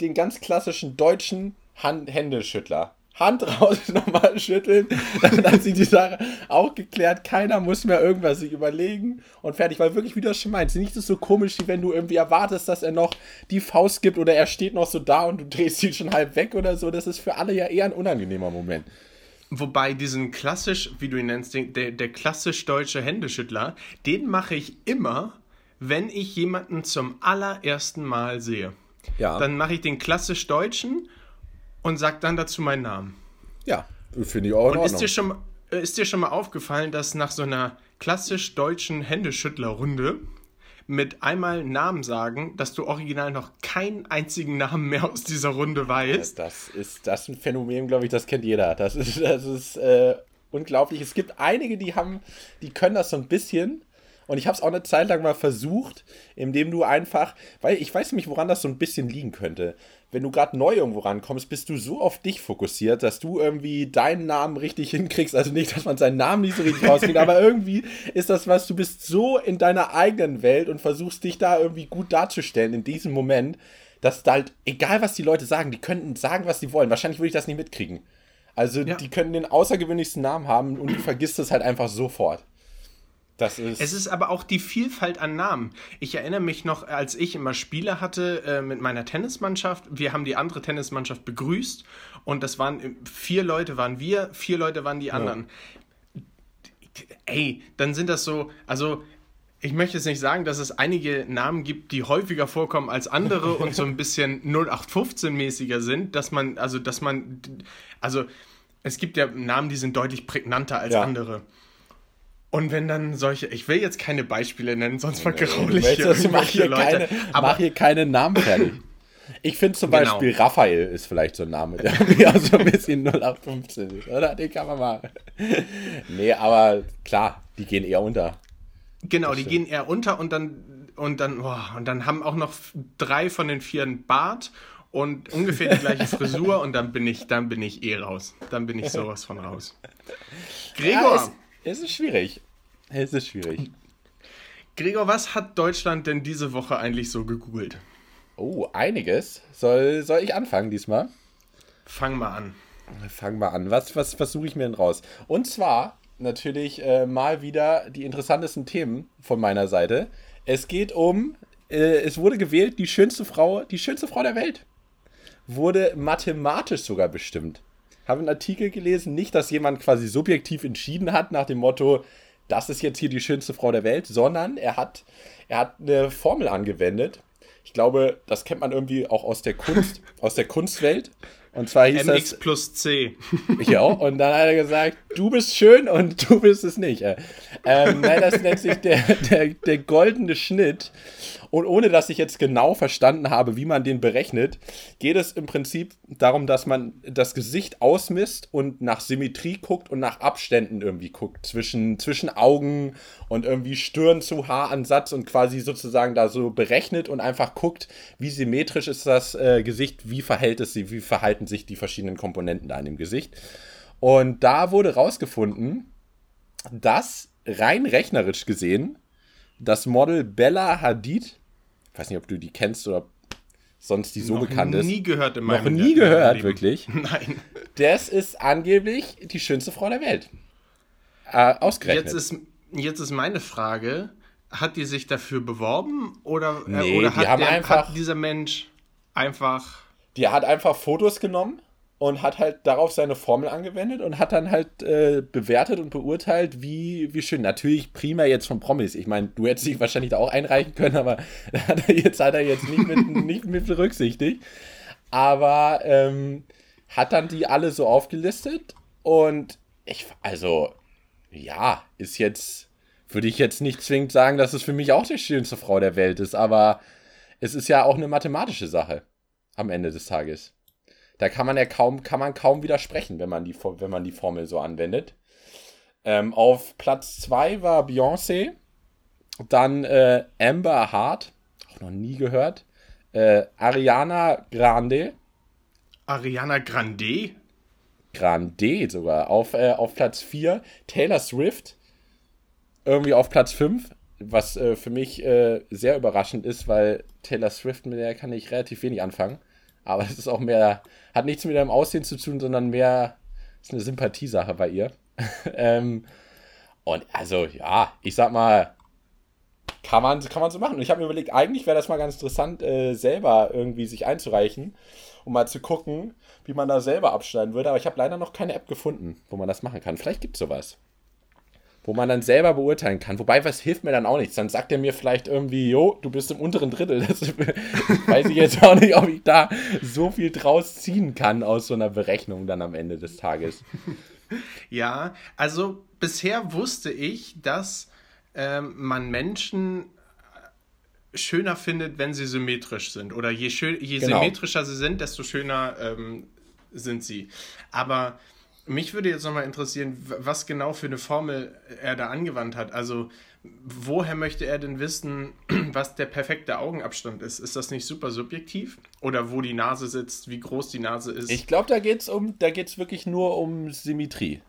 Speaker 3: den ganz klassischen deutschen Hand Händeschüttler Hand raus, [LAUGHS] nochmal schütteln. Dann hat sich die Sache auch geklärt. Keiner muss mehr irgendwas sich überlegen und fertig. Weil wirklich, wie du das schon meinst, nicht so komisch, wie wenn du irgendwie erwartest, dass er noch die Faust gibt oder er steht noch so da und du drehst ihn schon halb weg oder so. Das ist für alle ja eher ein unangenehmer Moment.
Speaker 2: Wobei diesen klassisch, wie du ihn nennst, der, der klassisch deutsche Händeschüttler, den mache ich immer, wenn ich jemanden zum allerersten Mal sehe. Ja. Dann mache ich den klassisch deutschen und sag dann dazu meinen Namen.
Speaker 3: Ja, finde ich auch.
Speaker 2: Und ist dir, schon, ist dir schon mal aufgefallen, dass nach so einer klassisch deutschen Händeschüttlerrunde mit einmal Namen sagen, dass du original noch keinen einzigen Namen mehr aus dieser Runde weißt?
Speaker 3: Das ist das ist ein Phänomen, glaube ich, das kennt jeder. Das ist, das ist äh, unglaublich. Es gibt einige, die haben, die können das so ein bisschen. Und ich habe es auch eine Zeit lang mal versucht, indem du einfach, weil ich weiß nicht, woran das so ein bisschen liegen könnte wenn du gerade neu irgendwo rankommst, bist du so auf dich fokussiert, dass du irgendwie deinen Namen richtig hinkriegst. Also nicht, dass man seinen Namen nicht so richtig rauskriegt, aber irgendwie ist das was, du bist so in deiner eigenen Welt und versuchst dich da irgendwie gut darzustellen in diesem Moment, dass da halt, egal was die Leute sagen, die könnten sagen, was sie wollen. Wahrscheinlich würde ich das nicht mitkriegen. Also ja. die können den außergewöhnlichsten Namen haben und du vergisst es halt einfach sofort.
Speaker 2: Das ist es ist aber auch die Vielfalt an Namen. Ich erinnere mich noch, als ich immer Spiele hatte äh, mit meiner Tennismannschaft. Wir haben die andere Tennismannschaft begrüßt und das waren äh, vier Leute waren wir, vier Leute waren die anderen. Ja. Ey, dann sind das so, also ich möchte jetzt nicht sagen, dass es einige Namen gibt, die häufiger vorkommen als andere [LAUGHS] und so ein bisschen 0815-mäßiger sind, dass man, also dass man, also es gibt ja Namen, die sind deutlich prägnanter als ja. andere. Und wenn dann solche, ich will jetzt keine Beispiele nennen, sonst vergraule ich hier
Speaker 3: mach hier Leute. Keine, aber mach hier keine Namen fertig. Ich finde zum genau. Beispiel Raphael ist vielleicht so ein Name, der [LAUGHS] mir so ein bisschen 0815 ist, oder? Den kann man machen. Nee, aber klar, die gehen eher unter.
Speaker 2: Genau, die gehen eher unter und dann und dann, boah, und dann haben auch noch drei von den vier einen Bart und ungefähr die gleiche [LAUGHS] Frisur und dann bin ich, dann bin ich eh raus. Dann bin ich sowas von raus.
Speaker 3: Gregor. Ja, es, ist schwierig. Es ist schwierig.
Speaker 2: Gregor, was hat Deutschland denn diese Woche eigentlich so gegoogelt?
Speaker 3: Oh, einiges. Soll, soll ich anfangen diesmal?
Speaker 2: Fang mal an.
Speaker 3: Fang mal an. Was, was, was suche ich mir denn raus? Und zwar natürlich äh, mal wieder die interessantesten Themen von meiner Seite. Es geht um, äh, es wurde gewählt, die schönste Frau, die schönste Frau der Welt. Wurde mathematisch sogar bestimmt. Habe einen Artikel gelesen, nicht, dass jemand quasi subjektiv entschieden hat nach dem Motto, das ist jetzt hier die schönste Frau der Welt, sondern er hat, er hat eine Formel angewendet. Ich glaube, das kennt man irgendwie auch aus der Kunst, aus der Kunstwelt. Und zwar hieß
Speaker 2: MX das, plus C.
Speaker 3: Ja, und dann hat er gesagt, du bist schön und [LAUGHS] du bist es nicht. Ähm, nein, das nennt sich der, der, der goldene Schnitt. Und ohne dass ich jetzt genau verstanden habe, wie man den berechnet, geht es im Prinzip darum, dass man das Gesicht ausmisst und nach Symmetrie guckt und nach Abständen irgendwie guckt. Zwischen, zwischen Augen und irgendwie Stirn zu Haaransatz und quasi sozusagen da so berechnet und einfach guckt, wie symmetrisch ist das äh, Gesicht, wie verhält es sich, wie verhalten sich die verschiedenen Komponenten da in dem Gesicht. Und da wurde rausgefunden, dass rein rechnerisch gesehen das Model Bella Hadid ich weiß nicht, ob du die kennst oder sonst die so
Speaker 2: Noch
Speaker 3: bekannt ist.
Speaker 2: Noch nie gehört in meinem
Speaker 3: Noch nie gehört, Leben. wirklich. [LAUGHS]
Speaker 2: Nein.
Speaker 3: Das ist angeblich die schönste Frau der Welt. Äh, ausgerechnet.
Speaker 2: Jetzt ist, jetzt ist meine Frage, hat die sich dafür beworben oder,
Speaker 3: äh, nee, oder
Speaker 2: hat,
Speaker 3: der, einfach,
Speaker 2: hat dieser Mensch einfach...
Speaker 3: Die hat einfach Fotos genommen und hat halt darauf seine Formel angewendet und hat dann halt äh, bewertet und beurteilt, wie, wie schön. Natürlich prima jetzt von Promis. Ich meine, du hättest dich wahrscheinlich da auch einreichen können, aber [LAUGHS] hat jetzt hat er jetzt nicht mit, [LAUGHS] nicht mit berücksichtigt. Aber ähm, hat dann die alle so aufgelistet und ich, also, ja, ist jetzt, würde ich jetzt nicht zwingend sagen, dass es für mich auch die schönste Frau der Welt ist, aber es ist ja auch eine mathematische Sache am Ende des Tages. Da kann man ja kaum, kann man kaum widersprechen, wenn man die, wenn man die Formel so anwendet. Ähm, auf Platz 2 war Beyoncé. Dann äh, Amber Hart, auch noch nie gehört. Äh, Ariana Grande.
Speaker 2: Ariana Grande?
Speaker 3: Grande sogar. Auf, äh, auf Platz 4 Taylor Swift. Irgendwie auf Platz 5. Was äh, für mich äh, sehr überraschend ist, weil Taylor Swift, mit der kann ich relativ wenig anfangen. Aber es ist auch mehr, hat nichts mit ihrem Aussehen zu tun, sondern mehr ist eine Sympathiesache bei ihr. [LAUGHS] ähm, und also, ja, ich sag mal, kann man, kann man so machen. Und ich habe mir überlegt, eigentlich wäre das mal ganz interessant, äh, selber irgendwie sich einzureichen, um mal zu gucken, wie man da selber abschneiden würde. Aber ich habe leider noch keine App gefunden, wo man das machen kann. Vielleicht gibt es sowas wo man dann selber beurteilen kann. Wobei, was hilft mir dann auch nichts? Dann sagt er mir vielleicht irgendwie, jo, du bist im unteren Drittel. Das [LAUGHS] weiß ich jetzt auch nicht, ob ich da so viel draus ziehen kann aus so einer Berechnung dann am Ende des Tages. [LAUGHS]
Speaker 2: Ja, also bisher wusste ich, dass ähm, man Menschen schöner findet, wenn sie symmetrisch sind. Oder je, je genau. symmetrischer sie sind, desto schöner ähm, sind sie. Aber mich würde jetzt nochmal interessieren, was genau für eine Formel er da angewandt hat. Also, woher möchte er denn wissen, [CLEARS THROAT] was der perfekte Augenabstand ist? Ist das nicht super subjektiv? Oder wo die Nase sitzt, wie groß die Nase ist?
Speaker 3: Ich glaube, da geht es um, wirklich nur um Symmetrie.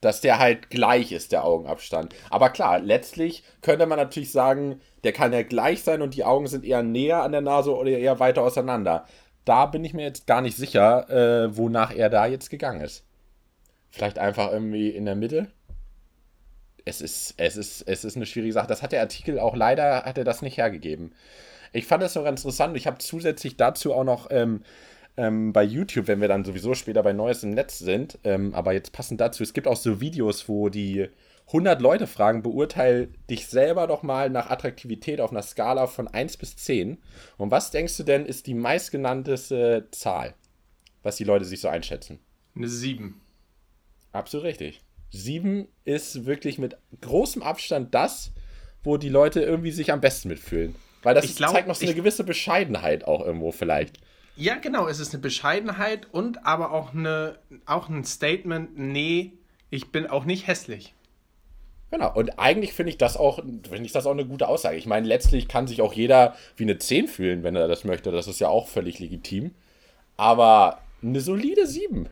Speaker 3: Dass der halt gleich ist, der Augenabstand. Aber klar, letztlich könnte man natürlich sagen, der kann ja gleich sein und die Augen sind eher näher an der Nase oder eher weiter auseinander. Da bin ich mir jetzt gar nicht sicher, äh, wonach er da jetzt gegangen ist. Vielleicht einfach irgendwie in der Mitte. Es ist, es ist, es ist eine schwierige Sache. Das hat der Artikel auch leider, hat er das nicht hergegeben. Ich fand das noch ganz interessant. Ich habe zusätzlich dazu auch noch ähm, ähm, bei YouTube, wenn wir dann sowieso später bei Neues im Netz sind, ähm, aber jetzt passend dazu, es gibt auch so Videos, wo die 100 Leute fragen, beurteile dich selber doch mal nach Attraktivität auf einer Skala von 1 bis 10. Und was denkst du denn, ist die meistgenannteste Zahl, was die Leute sich so einschätzen?
Speaker 2: Eine 7.
Speaker 3: Absolut richtig. Sieben ist wirklich mit großem Abstand das, wo die Leute irgendwie sich am besten mitfühlen. Weil das glaub, zeigt noch so eine gewisse Bescheidenheit auch irgendwo vielleicht.
Speaker 2: Ja, genau, es ist eine Bescheidenheit und aber auch, eine, auch ein Statement, nee, ich bin auch nicht hässlich.
Speaker 3: Genau, und eigentlich finde ich das auch, finde ich das auch eine gute Aussage. Ich meine, letztlich kann sich auch jeder wie eine 10 fühlen, wenn er das möchte. Das ist ja auch völlig legitim. Aber eine solide 7.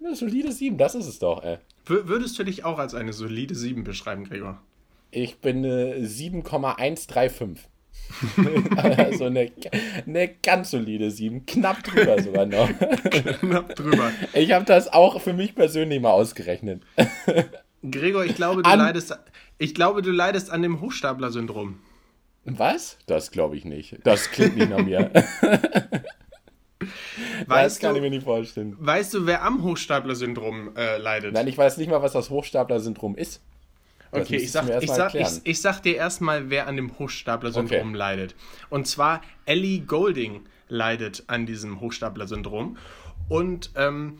Speaker 3: Eine solide 7, das ist es doch, ey.
Speaker 2: Würdest du dich auch als eine solide 7 beschreiben, Gregor?
Speaker 3: Ich bin eine 7,135. [LAUGHS] also eine, eine ganz solide 7. Knapp drüber sogar noch. Knapp drüber. Ich habe das auch für mich persönlich mal ausgerechnet.
Speaker 2: Gregor, ich glaube, du, an leidest, ich glaube, du leidest an dem Hochstapler-Syndrom.
Speaker 3: Was? Das glaube ich nicht. Das klingt nicht nach mir. [LAUGHS]
Speaker 2: Weißt das kann du, ich mir nicht vorstellen. Weißt du, wer am Hochstapler-Syndrom äh, leidet?
Speaker 3: Nein, ich weiß nicht mal, was das Hochstapler-Syndrom ist.
Speaker 2: Okay, ich sag, ich, sag, ich, ich sag, dir erstmal, wer an dem Hochstapler-Syndrom okay. leidet. Und zwar Ellie Golding leidet an diesem Hochstapler-Syndrom. Und ähm,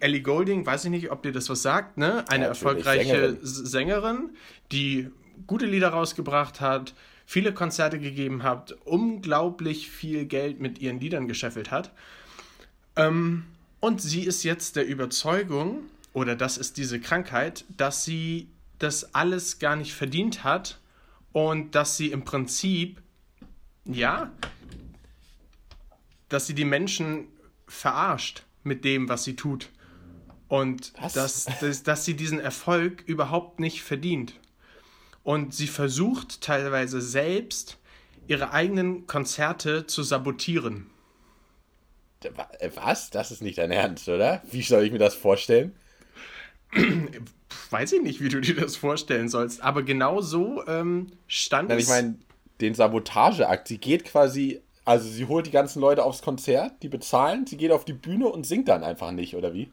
Speaker 2: Ellie Golding, weiß ich nicht, ob dir das was sagt, ne? Eine ja, erfolgreiche Sängerin. Sängerin, die gute Lieder rausgebracht hat, viele Konzerte gegeben hat, unglaublich viel Geld mit ihren Liedern gescheffelt hat. Ähm, und sie ist jetzt der Überzeugung, oder das ist diese Krankheit, dass sie das alles gar nicht verdient hat und dass sie im Prinzip, ja, dass sie die Menschen verarscht mit dem, was sie tut. Und dass, dass, dass sie diesen Erfolg überhaupt nicht verdient. Und sie versucht teilweise selbst, ihre eigenen Konzerte zu sabotieren.
Speaker 3: Was? Das ist nicht dein Ernst, oder? Wie soll ich mir das vorstellen?
Speaker 2: Weiß ich nicht, wie du dir das vorstellen sollst, aber genau so ähm, stand
Speaker 3: Nein, es. Ich meine, den Sabotageakt, sie geht quasi, also sie holt die ganzen Leute aufs Konzert, die bezahlen, sie geht auf die Bühne und singt dann einfach nicht, oder wie?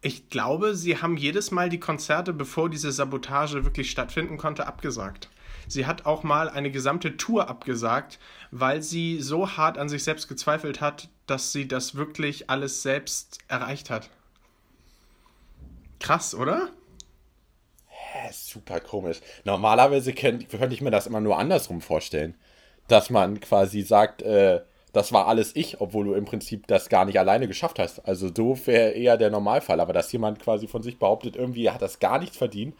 Speaker 2: Ich glaube, sie haben jedes Mal die Konzerte, bevor diese Sabotage wirklich stattfinden konnte, abgesagt. Sie hat auch mal eine gesamte Tour abgesagt, weil sie so hart an sich selbst gezweifelt hat, dass sie das wirklich alles selbst erreicht hat. Krass, oder?
Speaker 3: Hä, super komisch. Normalerweise könnte, könnte ich mir das immer nur andersrum vorstellen. Dass man quasi sagt, äh, das war alles ich, obwohl du im Prinzip das gar nicht alleine geschafft hast. Also so wäre eher der Normalfall. Aber dass jemand quasi von sich behauptet, irgendwie hat das gar nichts verdient.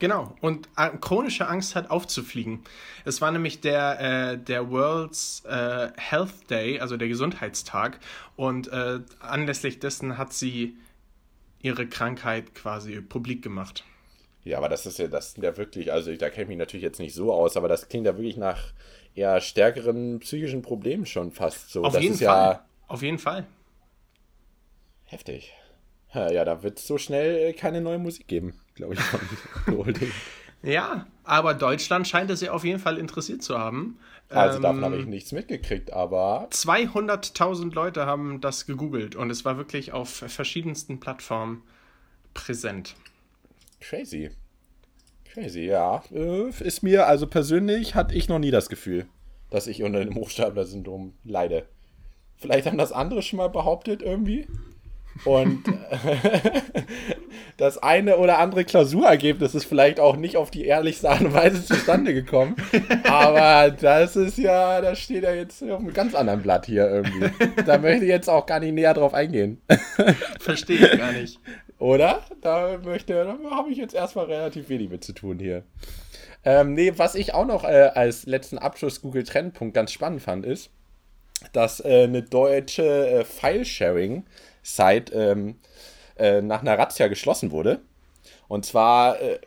Speaker 2: Genau, und äh, chronische Angst hat aufzufliegen. Es war nämlich der, äh, der World's äh, Health Day, also der Gesundheitstag. Und äh, anlässlich dessen hat sie ihre Krankheit quasi publik gemacht.
Speaker 3: Ja, aber das ist ja, das sind ja wirklich, also da kenne ich mich natürlich jetzt nicht so aus, aber das klingt ja wirklich nach eher stärkeren psychischen Problemen schon fast so.
Speaker 2: Auf
Speaker 3: das
Speaker 2: jeden Fall. Ja Auf jeden Fall.
Speaker 3: Heftig. Ja, da wird es so schnell äh, keine neue Musik geben, glaube ich, von [LAUGHS]
Speaker 2: ja, aber Deutschland scheint es ja auf jeden Fall interessiert zu haben.
Speaker 3: Also ähm, davon habe ich nichts mitgekriegt, aber.
Speaker 2: 200.000 Leute haben das gegoogelt und es war wirklich auf verschiedensten Plattformen präsent.
Speaker 3: Crazy. Crazy, ja. Äh, ist mir, also persönlich hatte ich noch nie das Gefühl, dass ich unter dem Hochstapler-Syndrom leide. Vielleicht haben das andere schon mal behauptet irgendwie. Und [LAUGHS] das eine oder andere Klausurergebnis ist vielleicht auch nicht auf die ehrlichste Art und Weise zustande gekommen. Aber das ist ja, das steht ja jetzt auf einem ganz anderen Blatt hier irgendwie. Da möchte ich jetzt auch gar nicht näher drauf eingehen.
Speaker 2: Verstehe ich gar nicht.
Speaker 3: Oder? Da möchte, da habe ich jetzt erstmal relativ wenig mit zu tun hier. Ähm, nee, was ich auch noch äh, als letzten Abschluss Google Trendpunkt ganz spannend fand, ist, dass äh, eine deutsche äh, File-Sharing- Site ähm, äh, nach einer Razzia geschlossen wurde. Und zwar, äh,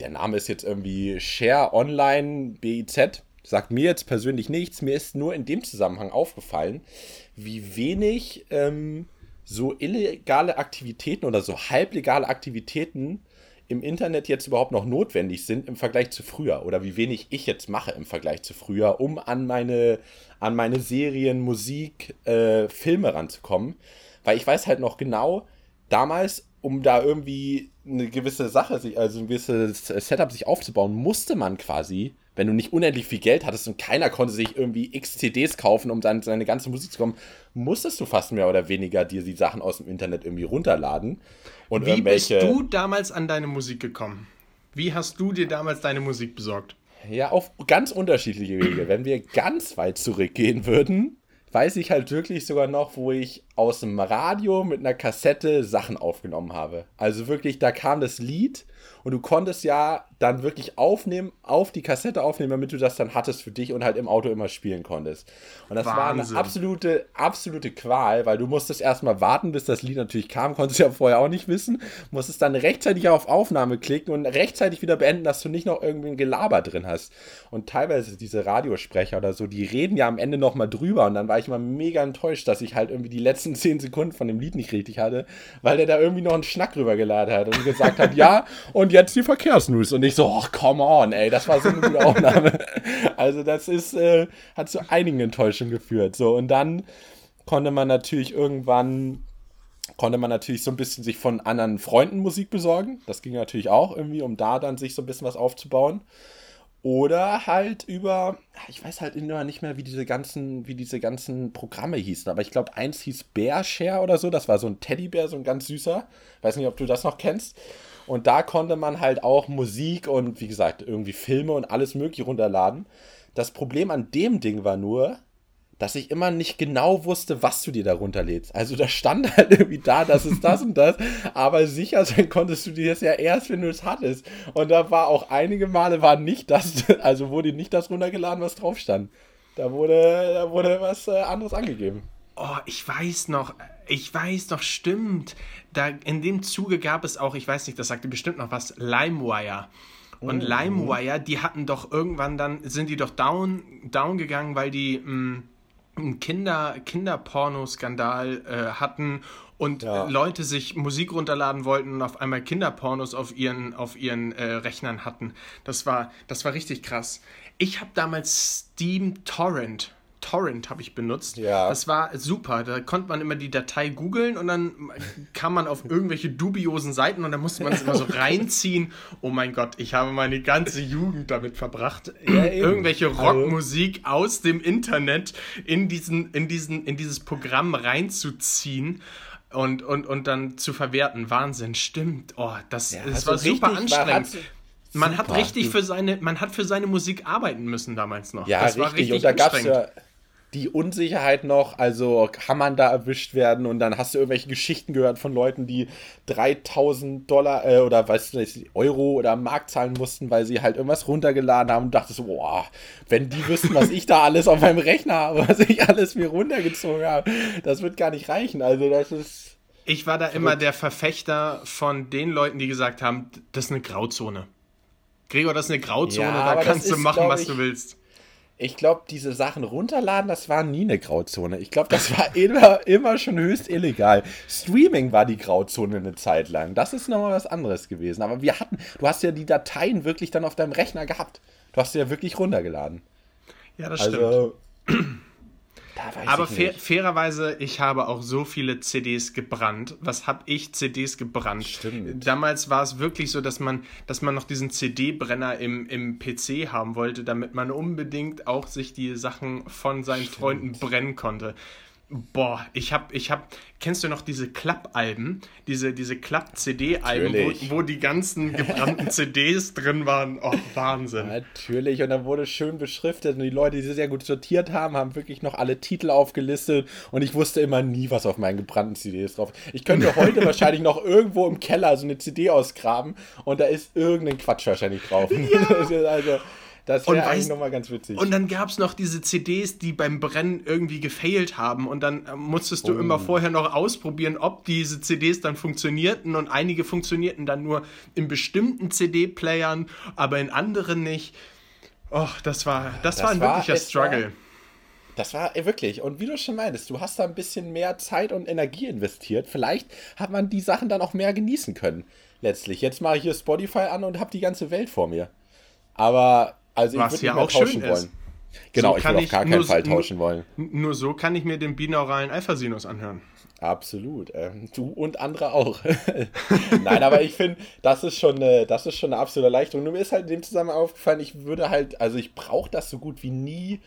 Speaker 3: der Name ist jetzt irgendwie Share Online BIZ. Sagt mir jetzt persönlich nichts. Mir ist nur in dem Zusammenhang aufgefallen, wie wenig ähm, so illegale Aktivitäten oder so halblegale Aktivitäten im Internet jetzt überhaupt noch notwendig sind im Vergleich zu früher oder wie wenig ich jetzt mache im Vergleich zu früher, um an meine, an meine Serien, Musik, äh, Filme ranzukommen. Weil ich weiß halt noch genau, damals, um da irgendwie eine gewisse Sache, also ein gewisses Setup sich aufzubauen, musste man quasi, wenn du nicht unendlich viel Geld hattest und keiner konnte sich irgendwie x CDs kaufen, um dann seine ganze Musik zu kommen, musstest du fast mehr oder weniger dir die Sachen aus dem Internet irgendwie runterladen. Und
Speaker 2: Wie bist du damals an deine Musik gekommen? Wie hast du dir damals deine Musik besorgt?
Speaker 3: Ja, auf ganz unterschiedliche Wege. Wenn wir ganz weit zurückgehen würden, weiß ich halt wirklich sogar noch, wo ich aus dem Radio mit einer Kassette Sachen aufgenommen habe. Also wirklich, da kam das Lied und du konntest ja dann wirklich aufnehmen, auf die Kassette aufnehmen, damit du das dann hattest für dich und halt im Auto immer spielen konntest. Und das Wahnsinn. war eine absolute, absolute Qual, weil du musstest erstmal warten, bis das Lied natürlich kam, konntest ja vorher auch nicht wissen, musstest dann rechtzeitig auf Aufnahme klicken und rechtzeitig wieder beenden, dass du nicht noch irgendwie ein Gelaber drin hast. Und teilweise diese Radiosprecher oder so, die reden ja am Ende nochmal drüber und dann war ich immer mega enttäuscht, dass ich halt irgendwie die letzten [LAUGHS] zehn Sekunden von dem Lied nicht richtig hatte, weil der da irgendwie noch einen Schnack rübergeladen hat und gesagt hat, [LAUGHS] ja, und jetzt die Verkehrsnews. Und ich so, ach, come on, ey, das war so eine gute Aufnahme. [LAUGHS] also das ist, äh, hat zu einigen Enttäuschungen geführt. So, und dann konnte man natürlich irgendwann konnte man natürlich so ein bisschen sich von anderen Freunden Musik besorgen. Das ging natürlich auch irgendwie, um da dann sich so ein bisschen was aufzubauen. Oder halt über, ich weiß halt immer nicht mehr, wie diese ganzen, wie diese ganzen Programme hießen, aber ich glaube, eins hieß Bearshare oder so, das war so ein Teddybär, so ein ganz süßer. Weiß nicht, ob du das noch kennst. Und da konnte man halt auch Musik und wie gesagt, irgendwie Filme und alles Mögliche runterladen. Das Problem an dem Ding war nur, dass ich immer nicht genau wusste, was du dir da runterlädst. Also da stand [LAUGHS] halt irgendwie da, das ist das und das, aber sicher sein konntest du dir das ja erst, wenn du es hattest. Und da war auch einige Male war nicht das, [LAUGHS] also wurde nicht das runtergeladen, was drauf stand. Da wurde, da wurde was äh, anderes angegeben.
Speaker 2: Oh, ich weiß noch, ich weiß noch, stimmt. Da in dem Zuge gab es auch, ich weiß nicht, das sagte bestimmt noch was, LimeWire. Und oh. LimeWire, die hatten doch irgendwann dann, sind die doch down, down gegangen, weil die mh, mm, einen Kinder, Kinderporno-Skandal äh, hatten und ja. Leute sich Musik runterladen wollten und auf einmal Kinderpornos auf ihren, auf ihren äh, Rechnern hatten. Das war, das war richtig krass. Ich habe damals Steam Torrent Torrent habe ich benutzt. Ja. Das war super. Da konnte man immer die Datei googeln und dann kam man auf irgendwelche dubiosen Seiten und dann musste man es immer so [LAUGHS] reinziehen. Oh mein Gott, ich habe meine ganze Jugend damit verbracht, ja, irgendwelche also Rockmusik also. aus dem Internet in, diesen, in, diesen, in dieses Programm reinzuziehen und, und, und dann zu verwerten. Wahnsinn, stimmt. Oh, das, ja, das also war super anstrengend. Man hat richtig für seine, man hat für seine Musik arbeiten müssen damals noch.
Speaker 3: Ja,
Speaker 2: das
Speaker 3: richtig. richtig. Und da gab es ja die Unsicherheit noch, also kann man da erwischt werden und dann hast du irgendwelche Geschichten gehört von Leuten, die 3000 Dollar äh, oder weißt du, Euro oder Mark zahlen mussten, weil sie halt irgendwas runtergeladen haben und dachtest boah, wenn die wüssten, was ich da alles auf meinem Rechner habe, was ich alles mir runtergezogen habe, das wird gar nicht reichen. Also das ist.
Speaker 2: Ich war da verrückt. immer der Verfechter von den Leuten, die gesagt haben, das ist eine Grauzone. Gregor, das ist eine Grauzone, ja, da kannst du machen, was du willst
Speaker 3: ich glaube, diese Sachen runterladen, das war nie eine Grauzone. Ich glaube, das war immer, immer schon höchst illegal. Streaming war die Grauzone eine Zeit lang. Das ist nochmal was anderes gewesen. Aber wir hatten, du hast ja die Dateien wirklich dann auf deinem Rechner gehabt. Du hast sie ja wirklich runtergeladen.
Speaker 2: Ja, das also, stimmt. Aber fair, fairerweise, ich habe auch so viele CDs gebrannt. Was habe ich CDs gebrannt? Stimmt. Damals war es wirklich so, dass man, dass man noch diesen CD-Brenner im, im PC haben wollte, damit man unbedingt auch sich die Sachen von seinen Stimmt. Freunden brennen konnte. Boah, ich hab, ich hab, kennst du noch diese Klappalben? Diese, diese Klapp-CD-Alben, wo, wo, die ganzen gebrannten [LAUGHS] CDs drin waren? Oh, Wahnsinn.
Speaker 3: Natürlich, und dann wurde schön beschriftet und die Leute, die sehr gut sortiert haben, haben wirklich noch alle Titel aufgelistet und ich wusste immer nie, was auf meinen gebrannten CDs drauf Ich könnte [LAUGHS] heute wahrscheinlich noch irgendwo im Keller so eine CD ausgraben und da ist irgendein Quatsch wahrscheinlich drauf. Ja. [LAUGHS] also, das wäre eigentlich nochmal ganz witzig.
Speaker 2: Und dann gab es noch diese CDs, die beim Brennen irgendwie gefailt haben. Und dann äh, musstest du oh. immer vorher noch ausprobieren, ob diese CDs dann funktionierten. Und einige funktionierten dann nur in bestimmten CD-Playern, aber in anderen nicht. Och, das war, das, das war ein war, wirklicher Struggle. War,
Speaker 3: das war wirklich. Und wie du schon meintest, du hast da ein bisschen mehr Zeit und Energie investiert. Vielleicht hat man die Sachen dann auch mehr genießen können. Letztlich. Jetzt mache ich hier Spotify an und habe die ganze Welt vor mir. Aber also ich würde ja auch tauschen wollen. Genau, so ich würde auf gar keinen Fall tauschen wollen.
Speaker 2: Nur so kann ich mir den binauralen Alpha-Sinus anhören.
Speaker 3: Absolut. Ähm, du und andere auch. [LAUGHS] Nein, aber ich finde, das ist schon eine, das ist schon eine absolute Erleichterung. Nur mir ist halt in dem Zusammenhang aufgefallen, ich würde halt, also ich brauche das so gut wie nie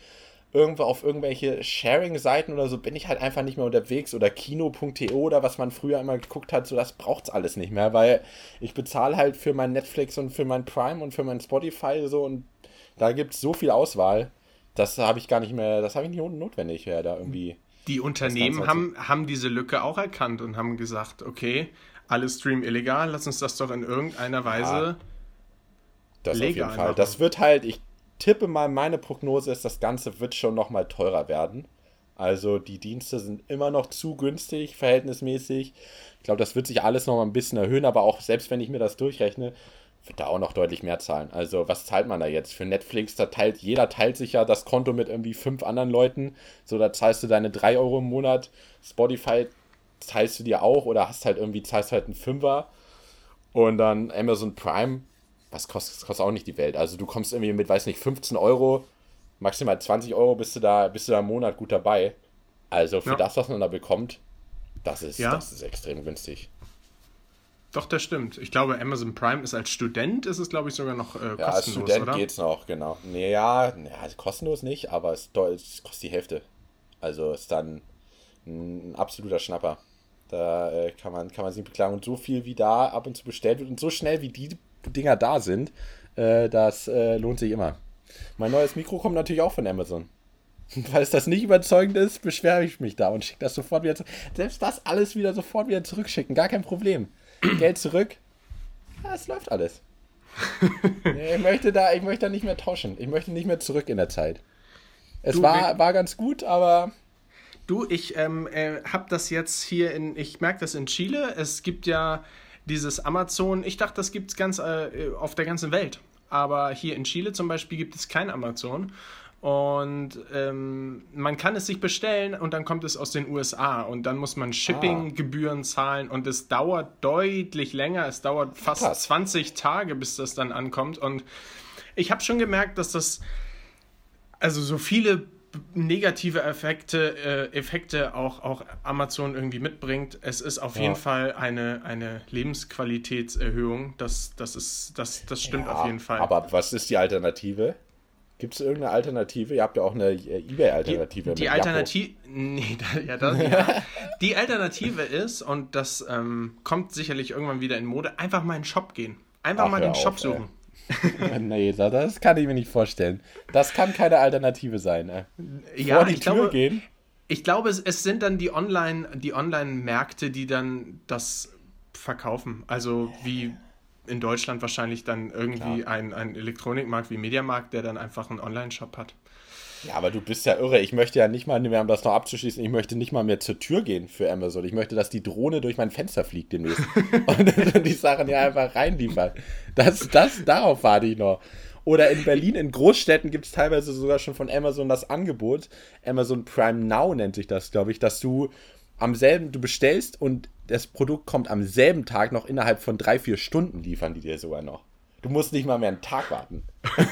Speaker 3: irgendwo auf irgendwelche Sharing-Seiten oder so bin ich halt einfach nicht mehr unterwegs oder kino.to oder was man früher immer geguckt hat, so das braucht's alles nicht mehr, weil ich bezahle halt für mein Netflix und für mein Prime und für mein Spotify so und da gibt es so viel Auswahl, das habe ich gar nicht mehr, das habe ich nicht notwendig, ja, da irgendwie
Speaker 2: Die Unternehmen haben, haben diese Lücke auch erkannt und haben gesagt, okay, alles Stream illegal, lass uns das doch in irgendeiner Weise ja,
Speaker 3: das legal auf jeden Fall. Machen. Das wird halt, ich tippe mal, meine Prognose ist, das Ganze wird schon noch mal teurer werden. Also die Dienste sind immer noch zu günstig, verhältnismäßig. Ich glaube, das wird sich alles noch mal ein bisschen erhöhen, aber auch selbst wenn ich mir das durchrechne, wird da auch noch deutlich mehr zahlen. Also was zahlt man da jetzt? Für Netflix, da teilt, jeder teilt sich ja das Konto mit irgendwie fünf anderen Leuten. So, da zahlst du deine drei Euro im Monat. Spotify zahlst du dir auch oder hast halt irgendwie, zahlst halt einen Fünfer. Und dann Amazon Prime, was kostet, das kostet auch nicht die Welt. Also du kommst irgendwie mit, weiß nicht, 15 Euro maximal 20 Euro bist du da, bist du da im Monat gut dabei. Also für ja. das, was man da bekommt, das ist, ja. das ist extrem günstig.
Speaker 2: Doch, das stimmt. Ich glaube, Amazon Prime ist als Student, ist es, glaube ich, sogar noch äh, kostenlos, Ja,
Speaker 3: als Student oder? geht's noch, genau. Nee, ja, ja, kostenlos nicht, aber es, es kostet die Hälfte. Also ist dann ein absoluter Schnapper. Da äh, kann, man, kann man sich beklagen. Und so viel wie da ab und zu bestellt wird und so schnell wie die Dinger da sind, äh, das äh, lohnt sich immer. Mein neues Mikro kommt natürlich auch von Amazon. [LAUGHS] Falls das nicht überzeugend ist, beschwere ich mich da und schicke das sofort wieder zurück. Selbst das alles wieder sofort wieder zurückschicken, gar kein Problem. Geld zurück. Ja, es läuft alles. [LAUGHS] ich, möchte da, ich möchte da nicht mehr tauschen. Ich möchte nicht mehr zurück in der Zeit. Es du, war, war ganz gut, aber.
Speaker 2: Du, ich ähm, äh, habe das jetzt hier in. Ich merke das in Chile. Es gibt ja dieses Amazon. Ich dachte, das gibt es ganz äh, auf der ganzen Welt aber hier in Chile zum Beispiel gibt es kein Amazon. Und ähm, man kann es sich bestellen und dann kommt es aus den USA und dann muss man Shipping-Gebühren zahlen und es dauert deutlich länger. Es dauert fast Krass. 20 Tage, bis das dann ankommt. Und ich habe schon gemerkt, dass das, also so viele negative Effekte, äh, Effekte auch, auch Amazon irgendwie mitbringt. Es ist auf ja. jeden Fall eine, eine Lebensqualitätserhöhung. Das, das, ist, das, das stimmt ja, auf jeden Fall.
Speaker 3: Aber was ist die Alternative? Gibt es irgendeine Alternative? Ihr habt ja auch eine äh, eBay-Alternative.
Speaker 2: Die, die Alternative. [LAUGHS] Nee, da, ja, das, [LAUGHS] ja. Die Alternative ist, und das ähm, kommt sicherlich irgendwann wieder in Mode, einfach mal in den Shop gehen. Einfach Ach, mal den Shop suchen. Ey. [LAUGHS]
Speaker 3: nee, das kann ich mir nicht vorstellen. Das kann keine Alternative sein. Äh. Ja, Vor die
Speaker 2: ich Tür glaube, gehen. Ich glaube, es, es sind dann die Online, die Online-Märkte, die dann das verkaufen. Also wie in Deutschland wahrscheinlich dann irgendwie ein, ein Elektronikmarkt wie Mediamarkt, der dann einfach einen Online-Shop hat.
Speaker 3: Ja, aber du bist ja irre. Ich möchte ja nicht mal, wir haben das noch abzuschließen, ich möchte nicht mal mehr zur Tür gehen für Amazon. Ich möchte, dass die Drohne durch mein Fenster fliegt demnächst [LAUGHS] und die Sachen ja einfach reinliefert. Das, das, darauf warte ich noch. Oder in Berlin, in Großstädten gibt es teilweise sogar schon von Amazon das Angebot. Amazon Prime Now nennt sich das, glaube ich, dass du am selben, du bestellst und das Produkt kommt am selben Tag noch innerhalb von drei, vier Stunden liefern die dir sogar noch. Du musst nicht mal mehr einen Tag warten. [LAUGHS]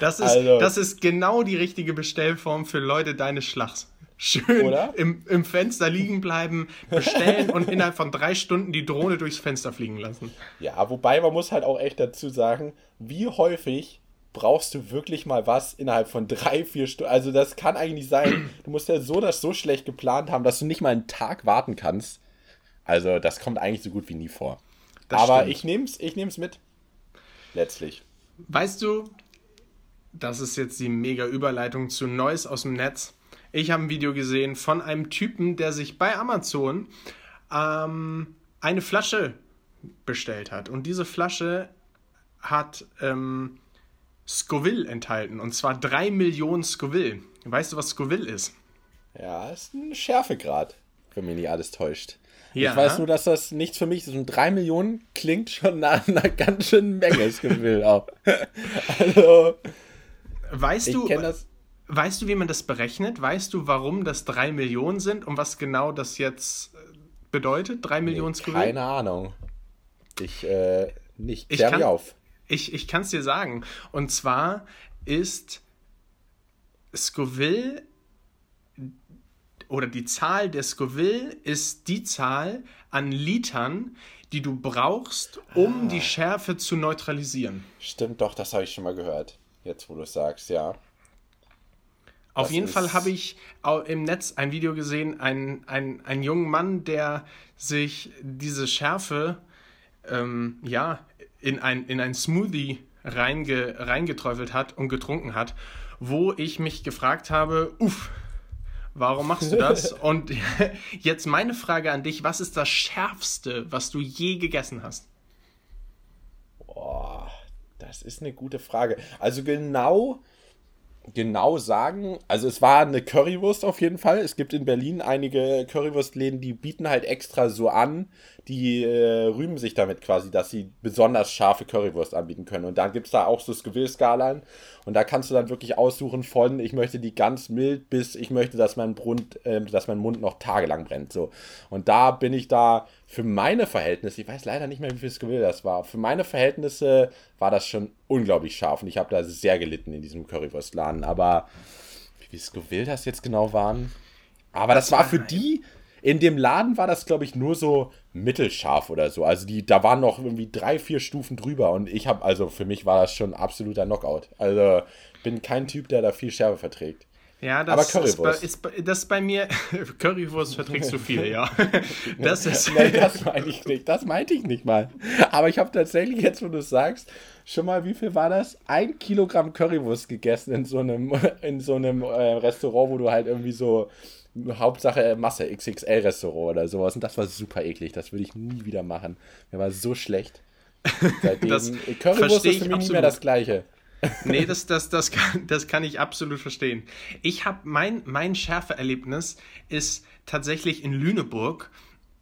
Speaker 2: Das ist, also, das ist genau die richtige Bestellform für Leute deines Schlags. Schön im, im Fenster liegen bleiben, bestellen und innerhalb von drei Stunden die Drohne durchs Fenster fliegen lassen.
Speaker 3: Ja, wobei man muss halt auch echt dazu sagen, wie häufig brauchst du wirklich mal was innerhalb von drei, vier Stunden. Also das kann eigentlich nicht sein. Du musst ja so das so schlecht geplant haben, dass du nicht mal einen Tag warten kannst. Also das kommt eigentlich so gut wie nie vor. Das Aber stimmt. ich nehme es ich nehm's mit. Letztlich.
Speaker 2: Weißt du, das ist jetzt die mega Überleitung zu Neues aus dem Netz. Ich habe ein Video gesehen von einem Typen, der sich bei Amazon ähm, eine Flasche bestellt hat. Und diese Flasche hat ähm, Scoville enthalten. Und zwar 3 Millionen Scoville. Weißt du, was Scoville ist?
Speaker 3: Ja, ist ein Schärfegrad, wenn mich nicht alles täuscht. Ja. Ich weiß nur, dass das nichts für mich ist. Und 3 Millionen klingt schon nach einer ganz schönen Menge Scoville auch. [LAUGHS]
Speaker 2: also. Weißt du, weißt du, wie man das berechnet? Weißt du, warum das 3 Millionen sind und was genau das jetzt äh, bedeutet? 3 nee, Millionen
Speaker 3: Scoville? Keine Ahnung. Ich, äh, nicht. Klär ich kann, auf.
Speaker 2: Ich, ich kann es dir sagen. Und zwar ist Scoville oder die Zahl der Scoville ist die Zahl an Litern, die du brauchst, um ah. die Schärfe zu neutralisieren.
Speaker 3: Stimmt doch, das habe ich schon mal gehört. Jetzt, wo du es sagst, ja.
Speaker 2: Auf das jeden Fall habe ich im Netz ein Video gesehen, einen, einen, einen jungen Mann, der sich diese Schärfe ähm, ja, in ein, in ein Smoothie reinge, reingeträufelt hat und getrunken hat, wo ich mich gefragt habe, uff, Warum machst du das? [LAUGHS] Und [LAUGHS] jetzt meine Frage an dich, was ist das Schärfste, was du je gegessen hast?
Speaker 3: Boah, das ist eine gute Frage. Also genau genau sagen. Also es war eine Currywurst auf jeden Fall. Es gibt in Berlin einige Currywurstläden, die bieten halt extra so an, die äh, rühmen sich damit quasi, dass sie besonders scharfe Currywurst anbieten können. Und dann gibt es da auch so Skillskalen und da kannst du dann wirklich aussuchen von, ich möchte die ganz mild bis ich möchte, dass mein, Brund, äh, dass mein Mund noch tagelang brennt. So. Und da bin ich da für meine Verhältnisse, ich weiß leider nicht mehr, wie viel Skill das war, für meine Verhältnisse war das schon unglaublich scharf und ich habe da sehr gelitten in diesem Currywurstladen. Aber wie viel Skill das jetzt genau waren? Aber das, das war für die, in dem Laden war das, glaube ich, nur so mittelscharf oder so. Also die, da waren noch irgendwie drei, vier Stufen drüber und ich habe, also für mich war das schon absoluter Knockout. Also bin kein Typ, der da viel Schärfe verträgt.
Speaker 2: Ja, das, Aber Currywurst. Ist, bei, ist, das ist bei mir. [LAUGHS] Currywurst verträgst du viel, ja. [LAUGHS]
Speaker 3: Das ist. [LAUGHS] Nein, das meine ich nicht. Das meinte ich nicht mal. Aber ich habe tatsächlich jetzt, wo du es sagst, schon mal, wie viel war das? Ein Kilogramm Currywurst gegessen in so einem, in so einem äh, Restaurant, wo du halt irgendwie so Hauptsache Masse, XXL-Restaurant oder sowas. Und das war super eklig. Das würde ich nie wieder machen. Mir war so schlecht. [LAUGHS] Seitdem, das Currywurst ist für mich nicht mehr das Gleiche. [LAUGHS]
Speaker 2: nee, das, das, das, kann, das kann ich absolut verstehen. Ich habe mein, mein Schärfeerlebnis ist tatsächlich in Lüneburg.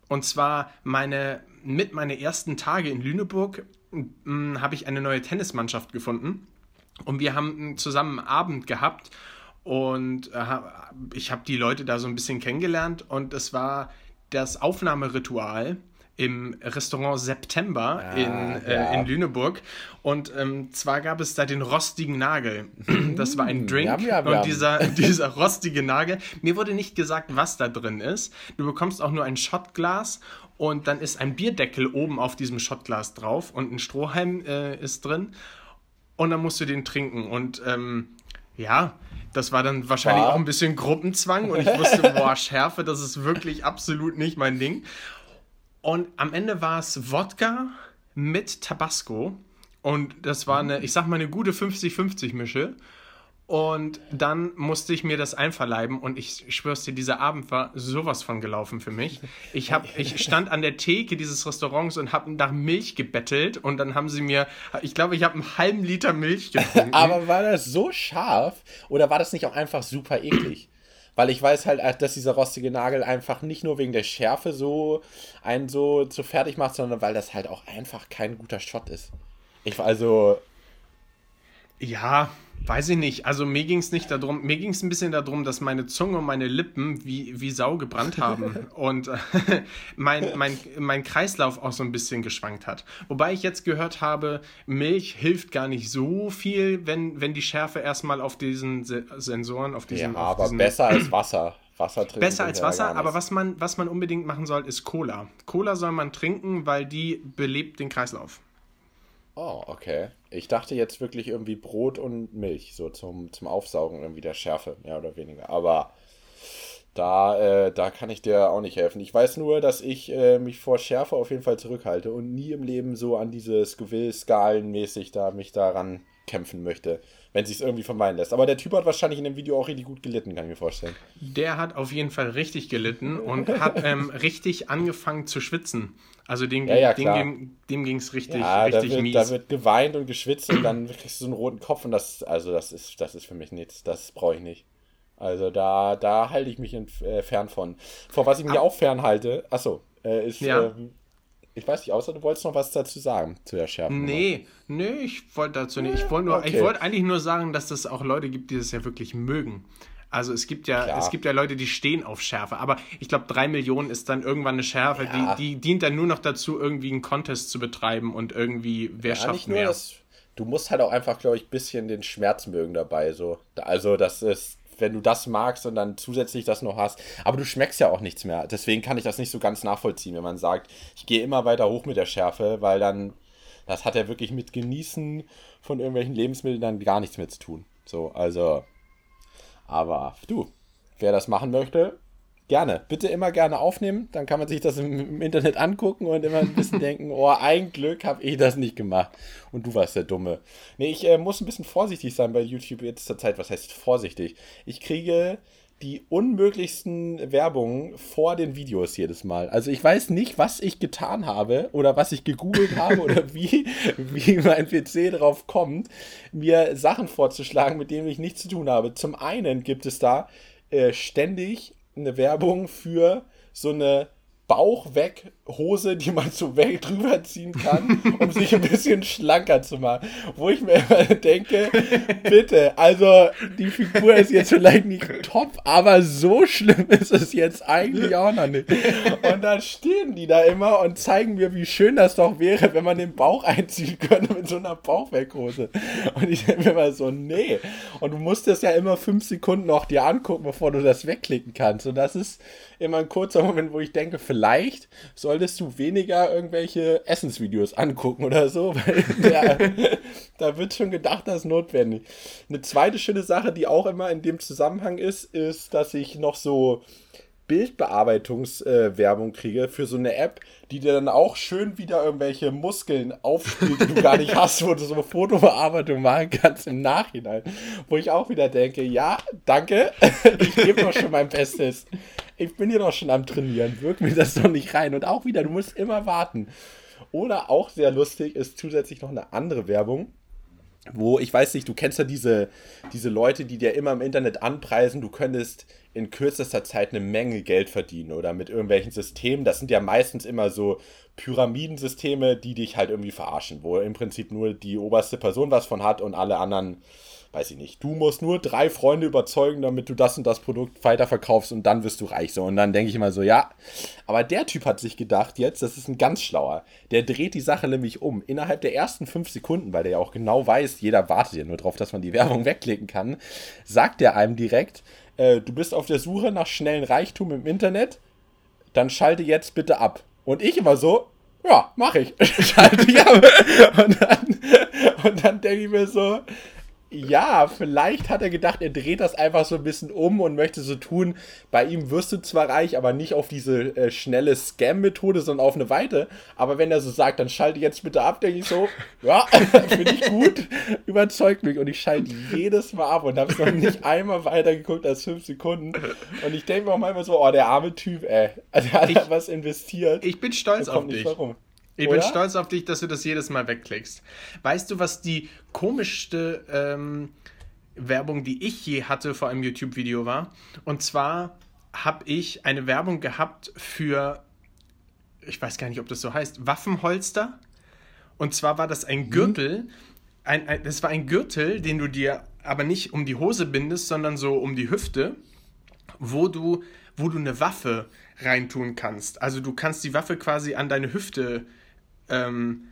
Speaker 2: Und zwar meine, mit meinen ersten Tage in Lüneburg hm, habe ich eine neue Tennismannschaft gefunden. Und wir haben zusammen einen Abend gehabt und äh, ich habe die Leute da so ein bisschen kennengelernt und es war das Aufnahmeritual im Restaurant September ah, in, äh, ja. in Lüneburg. Und ähm, zwar gab es da den rostigen Nagel. [CLEARS THROAT] Das war ein Drink. Yum, yum, und dieser, [LAUGHS] dieser rostige Nagel, mir wurde nicht gesagt, was da drin ist. Du bekommst auch nur ein Shotglas und dann ist ein Bierdeckel oben auf diesem Shotglas drauf und ein Strohhalm äh, ist drin. Und dann musst du den trinken. Und ähm, ja, das war dann wahrscheinlich war. auch ein bisschen Gruppenzwang und ich wusste, [LAUGHS] boah, Schärfe, das ist wirklich absolut nicht mein Ding. Und am Ende war es Wodka mit Tabasco und das war eine, ich sag mal, eine gute 50-50-Mische. Und dann musste ich mir das einverleiben und ich schwör's dir, dieser Abend war sowas von gelaufen für mich. Ich, hab, [LAUGHS] ich stand an der Theke dieses Restaurants und habe nach Milch gebettelt und dann haben sie mir, ich glaube, ich habe einen halben Liter Milch getrunken. [LAUGHS]
Speaker 3: Aber war das so scharf oder war das nicht auch einfach super eklig? Weil ich weiß halt, äh, dass dieser rostige Nagel einfach nicht nur wegen der Schärfe so einen so, so fertig macht, sondern weil das halt auch einfach kein guter Shot ist. Ich also.
Speaker 2: Ja, Weiß ich nicht. Also mir ging es nicht darum, mir ging es ein bisschen darum, dass meine Zunge und meine Lippen wie, wie Sau gebrannt haben [LAUGHS] und äh, [LAUGHS] mein, mein, mein Kreislauf auch so ein bisschen geschwankt hat. Wobei ich jetzt gehört habe, Milch hilft gar nicht so viel, wenn, wenn die Schärfe erstmal auf diesen Se Sensoren, auf diesen.
Speaker 3: Ja, aber diesen, besser als Wasser. Wasser
Speaker 2: trinken. Besser als Wasser, aber was man, was man unbedingt machen soll, ist Cola. Cola soll man trinken, weil die belebt den Kreislauf.
Speaker 3: Oh, okay. Ich dachte jetzt wirklich irgendwie Brot und Milch, so zum, zum Aufsaugen irgendwie der Schärfe, mehr oder weniger. Aber da, äh, da kann ich dir auch nicht helfen. Ich weiß nur, dass ich äh, mich vor Schärfe auf jeden Fall zurückhalte und nie im Leben so an diese Scoville-Skalen-mäßig da mich daran kämpfen möchte, wenn sich es irgendwie vermeiden lässt. Aber der Typ hat wahrscheinlich in dem Video auch richtig gut gelitten, kann ich mir vorstellen.
Speaker 2: Der hat auf jeden Fall richtig gelitten und hat [LAUGHS] ähm, richtig angefangen zu schwitzen. Also dem, ja, ja, dem, dem ging es richtig, ja, richtig
Speaker 3: da wird,
Speaker 2: mies.
Speaker 3: Da wird geweint und geschwitzt und dann kriegst du so einen roten Kopf und das, also das ist, das ist für mich nichts. Das brauche ich nicht. Also da, da halte ich mich in, äh, fern von. Vor was ich mich ah. auch fernhalte, achso, äh, ist, ja. ähm, ich weiß nicht, außer du wolltest noch was dazu sagen, zu der Schärfe.
Speaker 2: Nee, nee, ich wollte dazu nicht. Ich wollte okay. wollt eigentlich nur sagen, dass es auch Leute gibt, die das ja wirklich mögen. Also es gibt ja, Klar. es gibt ja Leute, die stehen auf Schärfe, aber ich glaube, drei Millionen ist dann irgendwann eine Schärfe, ja. die, die dient dann nur noch dazu, irgendwie einen Contest zu betreiben und irgendwie, wer ja, schafft mehr. Das,
Speaker 3: du musst halt auch einfach, glaube ich, ein bisschen den Schmerz mögen dabei. So. Also das ist, wenn du das magst und dann zusätzlich das noch hast. Aber du schmeckst ja auch nichts mehr. Deswegen kann ich das nicht so ganz nachvollziehen, wenn man sagt, ich gehe immer weiter hoch mit der Schärfe, weil dann, das hat ja wirklich mit Genießen von irgendwelchen Lebensmitteln dann gar nichts mehr zu tun. So, also aber du, wer das machen möchte, gerne. Bitte immer gerne aufnehmen. Dann kann man sich das im, im Internet angucken und immer ein bisschen [LAUGHS] denken, oh, ein Glück habe ich das nicht gemacht. Und du warst der Dumme. Nee, ich äh, muss ein bisschen vorsichtig sein bei YouTube jetzt zur Zeit. Was heißt vorsichtig? Ich kriege die unmöglichsten Werbungen vor den Videos jedes Mal. Also ich weiß nicht, was ich getan habe oder was ich gegoogelt habe oder [LAUGHS] wie, wie mein PC drauf kommt, mir Sachen vorzuschlagen, mit denen ich nichts zu tun habe. Zum einen gibt es da äh, ständig eine Werbung für so eine Bauch weg Hose, die man so weg [LAUGHS] drüber ziehen kann, um sich ein bisschen schlanker zu machen. Wo ich mir immer denke, bitte, also die Figur ist jetzt vielleicht nicht top, aber so schlimm ist es jetzt eigentlich auch noch nicht. Und dann stehen die da immer und zeigen mir, wie schön das doch wäre, wenn man den Bauch einziehen könnte mit so einer Bauchweghose. Und ich denke mir immer so, nee. Und du musst das ja immer fünf Sekunden noch dir angucken, bevor du das wegklicken kannst. Und das ist immer ein kurzer Moment, wo ich denke, vielleicht solltest du weniger irgendwelche Essensvideos angucken oder so, weil der, [LAUGHS] da wird schon gedacht, das ist notwendig. Eine zweite schöne Sache, die auch immer in dem Zusammenhang ist, ist, dass ich noch so Bildbearbeitungswerbung äh, kriege für so eine App, die dir dann auch schön wieder irgendwelche Muskeln aufspielt, die du gar nicht [LAUGHS] hast, wo du so eine Fotobearbeitung machen kannst im Nachhinein. Wo ich auch wieder denke, ja, danke, [LAUGHS] ich gebe doch schon mein Bestes. Ich bin hier doch schon am Trainieren, wirk mir das doch nicht rein. Und auch wieder, du musst immer warten. Oder auch sehr lustig ist zusätzlich noch eine andere Werbung wo ich weiß nicht, du kennst ja diese, diese Leute, die dir immer im Internet anpreisen, du könntest in kürzester Zeit eine Menge Geld verdienen oder mit irgendwelchen Systemen. Das sind ja meistens immer so Pyramidensysteme, die dich halt irgendwie verarschen, wo im Prinzip nur die oberste Person was von hat und alle anderen weiß ich nicht, du musst nur drei Freunde überzeugen, damit du das und das Produkt weiterverkaufst und dann wirst du reich. So, und dann denke ich immer so, ja, aber der Typ hat sich gedacht jetzt, das ist ein ganz schlauer. Der dreht die Sache nämlich um. Innerhalb der ersten fünf Sekunden, weil der ja auch genau weiß, jeder wartet ja nur darauf, dass man die Werbung [LAUGHS] wegklicken kann, sagt er einem direkt, äh, du bist auf der Suche nach schnellen Reichtum im Internet, dann schalte jetzt bitte ab. Und ich immer so, ja, mach ich. [LAUGHS] Schalte ich ab. Und dann, und dann denke ich mir so, ja, vielleicht hat er gedacht, er dreht das einfach so ein bisschen um und möchte so tun, bei ihm wirst du zwar reich, aber nicht auf diese äh, schnelle Scam-Methode, sondern auf eine weite. Aber wenn er so sagt, dann schalte jetzt bitte ab, denke ich so, [LAUGHS] ja, [LAUGHS] finde ich gut, überzeugt mich. Und ich schalte jedes Mal ab und habe noch nicht einmal weiter geguckt als fünf Sekunden. Und ich denke mir auch manchmal so, oh, der arme Typ, ey. Also, er hat ich, was investiert.
Speaker 2: Ich bin stolz auf dich. Warum. Ich Oder? bin stolz auf dich, dass du das jedes Mal wegklickst. Weißt du, was die komischste ähm, Werbung, die ich je hatte vor einem YouTube-Video war? Und zwar habe ich eine Werbung gehabt für, ich weiß gar nicht, ob das so heißt, Waffenholster. Und zwar war das ein mhm. Gürtel. Ein, ein, das war ein Gürtel, den du dir aber nicht um die Hose bindest, sondern so um die Hüfte, wo du, wo du eine Waffe reintun kannst. Also du kannst die Waffe quasi an deine Hüfte ähm,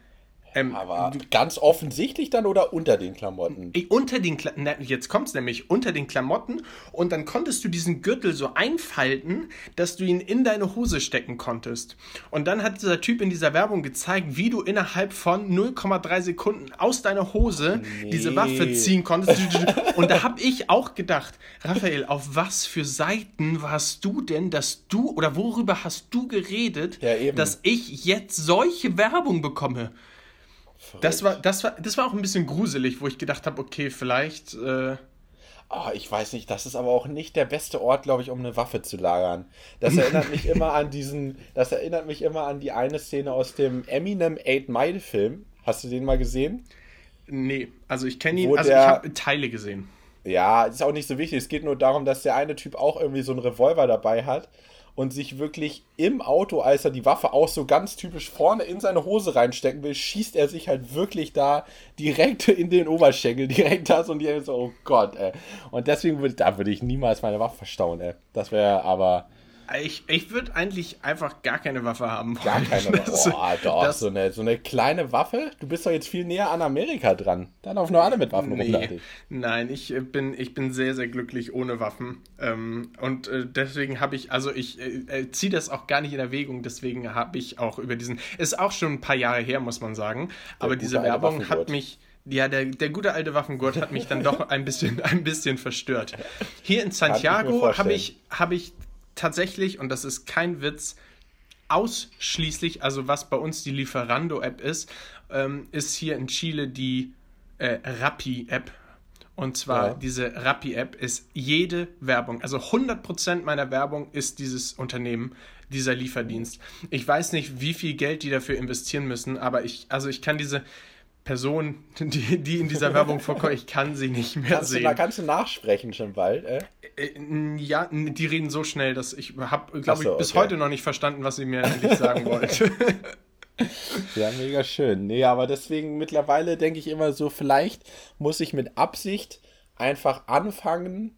Speaker 3: ähm, aber ganz offensichtlich dann oder unter den Klamotten?
Speaker 2: Unter den Kla jetzt kommt es nämlich unter den Klamotten und dann konntest du diesen Gürtel so einfalten, dass du ihn in deine Hose stecken konntest. Und dann hat dieser Typ in dieser Werbung gezeigt, wie du innerhalb von 0,3 Sekunden aus deiner Hose nee. diese Waffe ziehen konntest. und da habe ich auch gedacht, Raphael, auf was für Seiten warst du denn, dass du oder worüber hast du geredet, ja, dass ich jetzt solche Werbung bekomme? Das war, das, war, das war auch ein bisschen gruselig, wo ich gedacht habe, okay, vielleicht. Äh
Speaker 3: Oh, ich weiß nicht, das ist aber auch nicht der beste Ort, glaube ich, um eine Waffe zu lagern. Das erinnert mich [LAUGHS] immer an diesen, das erinnert mich immer an die eine Szene aus dem Eminem 8 Mile Film. Hast du den mal gesehen?
Speaker 2: Nee, also ich kenne ihn, Wo also der, ich habe Teile gesehen.
Speaker 3: Ja, ist auch nicht so wichtig. Es geht nur darum, dass der eine Typ auch irgendwie so einen Revolver dabei hat und sich wirklich im Auto, als er die Waffe auch so ganz typisch vorne in seine Hose reinstecken will, schießt er sich halt wirklich da direkt [LAUGHS] in den Oberschenkel, direkt das und die so, oh Gott, ey. Und deswegen würde, da würde ich niemals meine Waffe verstauen, ey. Das wäre aber
Speaker 2: ich, ich würde eigentlich einfach gar keine Waffe haben
Speaker 3: wollen. Gar keine [LAUGHS] Waffe. Oh, doch, das, so, eine, so eine kleine Waffe. Du bist doch jetzt viel näher an Amerika dran. Da laufen nur alle mit Waffen nee, rum.
Speaker 2: Nein, ich äh, bin, ich bin sehr, sehr glücklich ohne Waffen. Ähm, und äh, deswegen habe ich, also ich äh, ziehe das auch gar nicht in Erwägung. Deswegen habe ich auch über diesen, ist auch schon ein paar Jahre her, muss man sagen. Aber diese Werbung hat mich ja, der, der gute alte Waffengurt hat mich dann doch [LAUGHS] ein bisschen, ein bisschen verstört. Hier in Santiago habe ich, hab ich tatsächlich, und das ist kein Witz, ausschließlich, also was bei uns die Lieferando-App ist, ähm, ist hier in Chile die äh, Rappi-App. Und zwar
Speaker 3: Ja.
Speaker 2: diese Rappi-App ist jede Werbung. Also 100% meiner Werbung ist dieses Unternehmen, dieser Lieferdienst. Ich weiß nicht, wie viel Geld die dafür investieren müssen, aber ich, also ich kann diese Person, die, die in dieser Werbung vorkommt, ich kann sie nicht mehr
Speaker 3: Kannst
Speaker 2: sehen.
Speaker 3: na- kannst du nachsprechen schon bald? Äh?
Speaker 2: Äh, Ja, die reden so schnell, dass ich habe, glaube
Speaker 3: so,
Speaker 2: ich, bis
Speaker 3: okay.
Speaker 2: heute noch nicht verstanden, was sie mir eigentlich sagen wollte. [LAUGHS]
Speaker 3: Ja, mega schön. Nee, aber deswegen mittlerweile denke ich immer so, vielleicht muss ich mit Absicht einfach anfangen,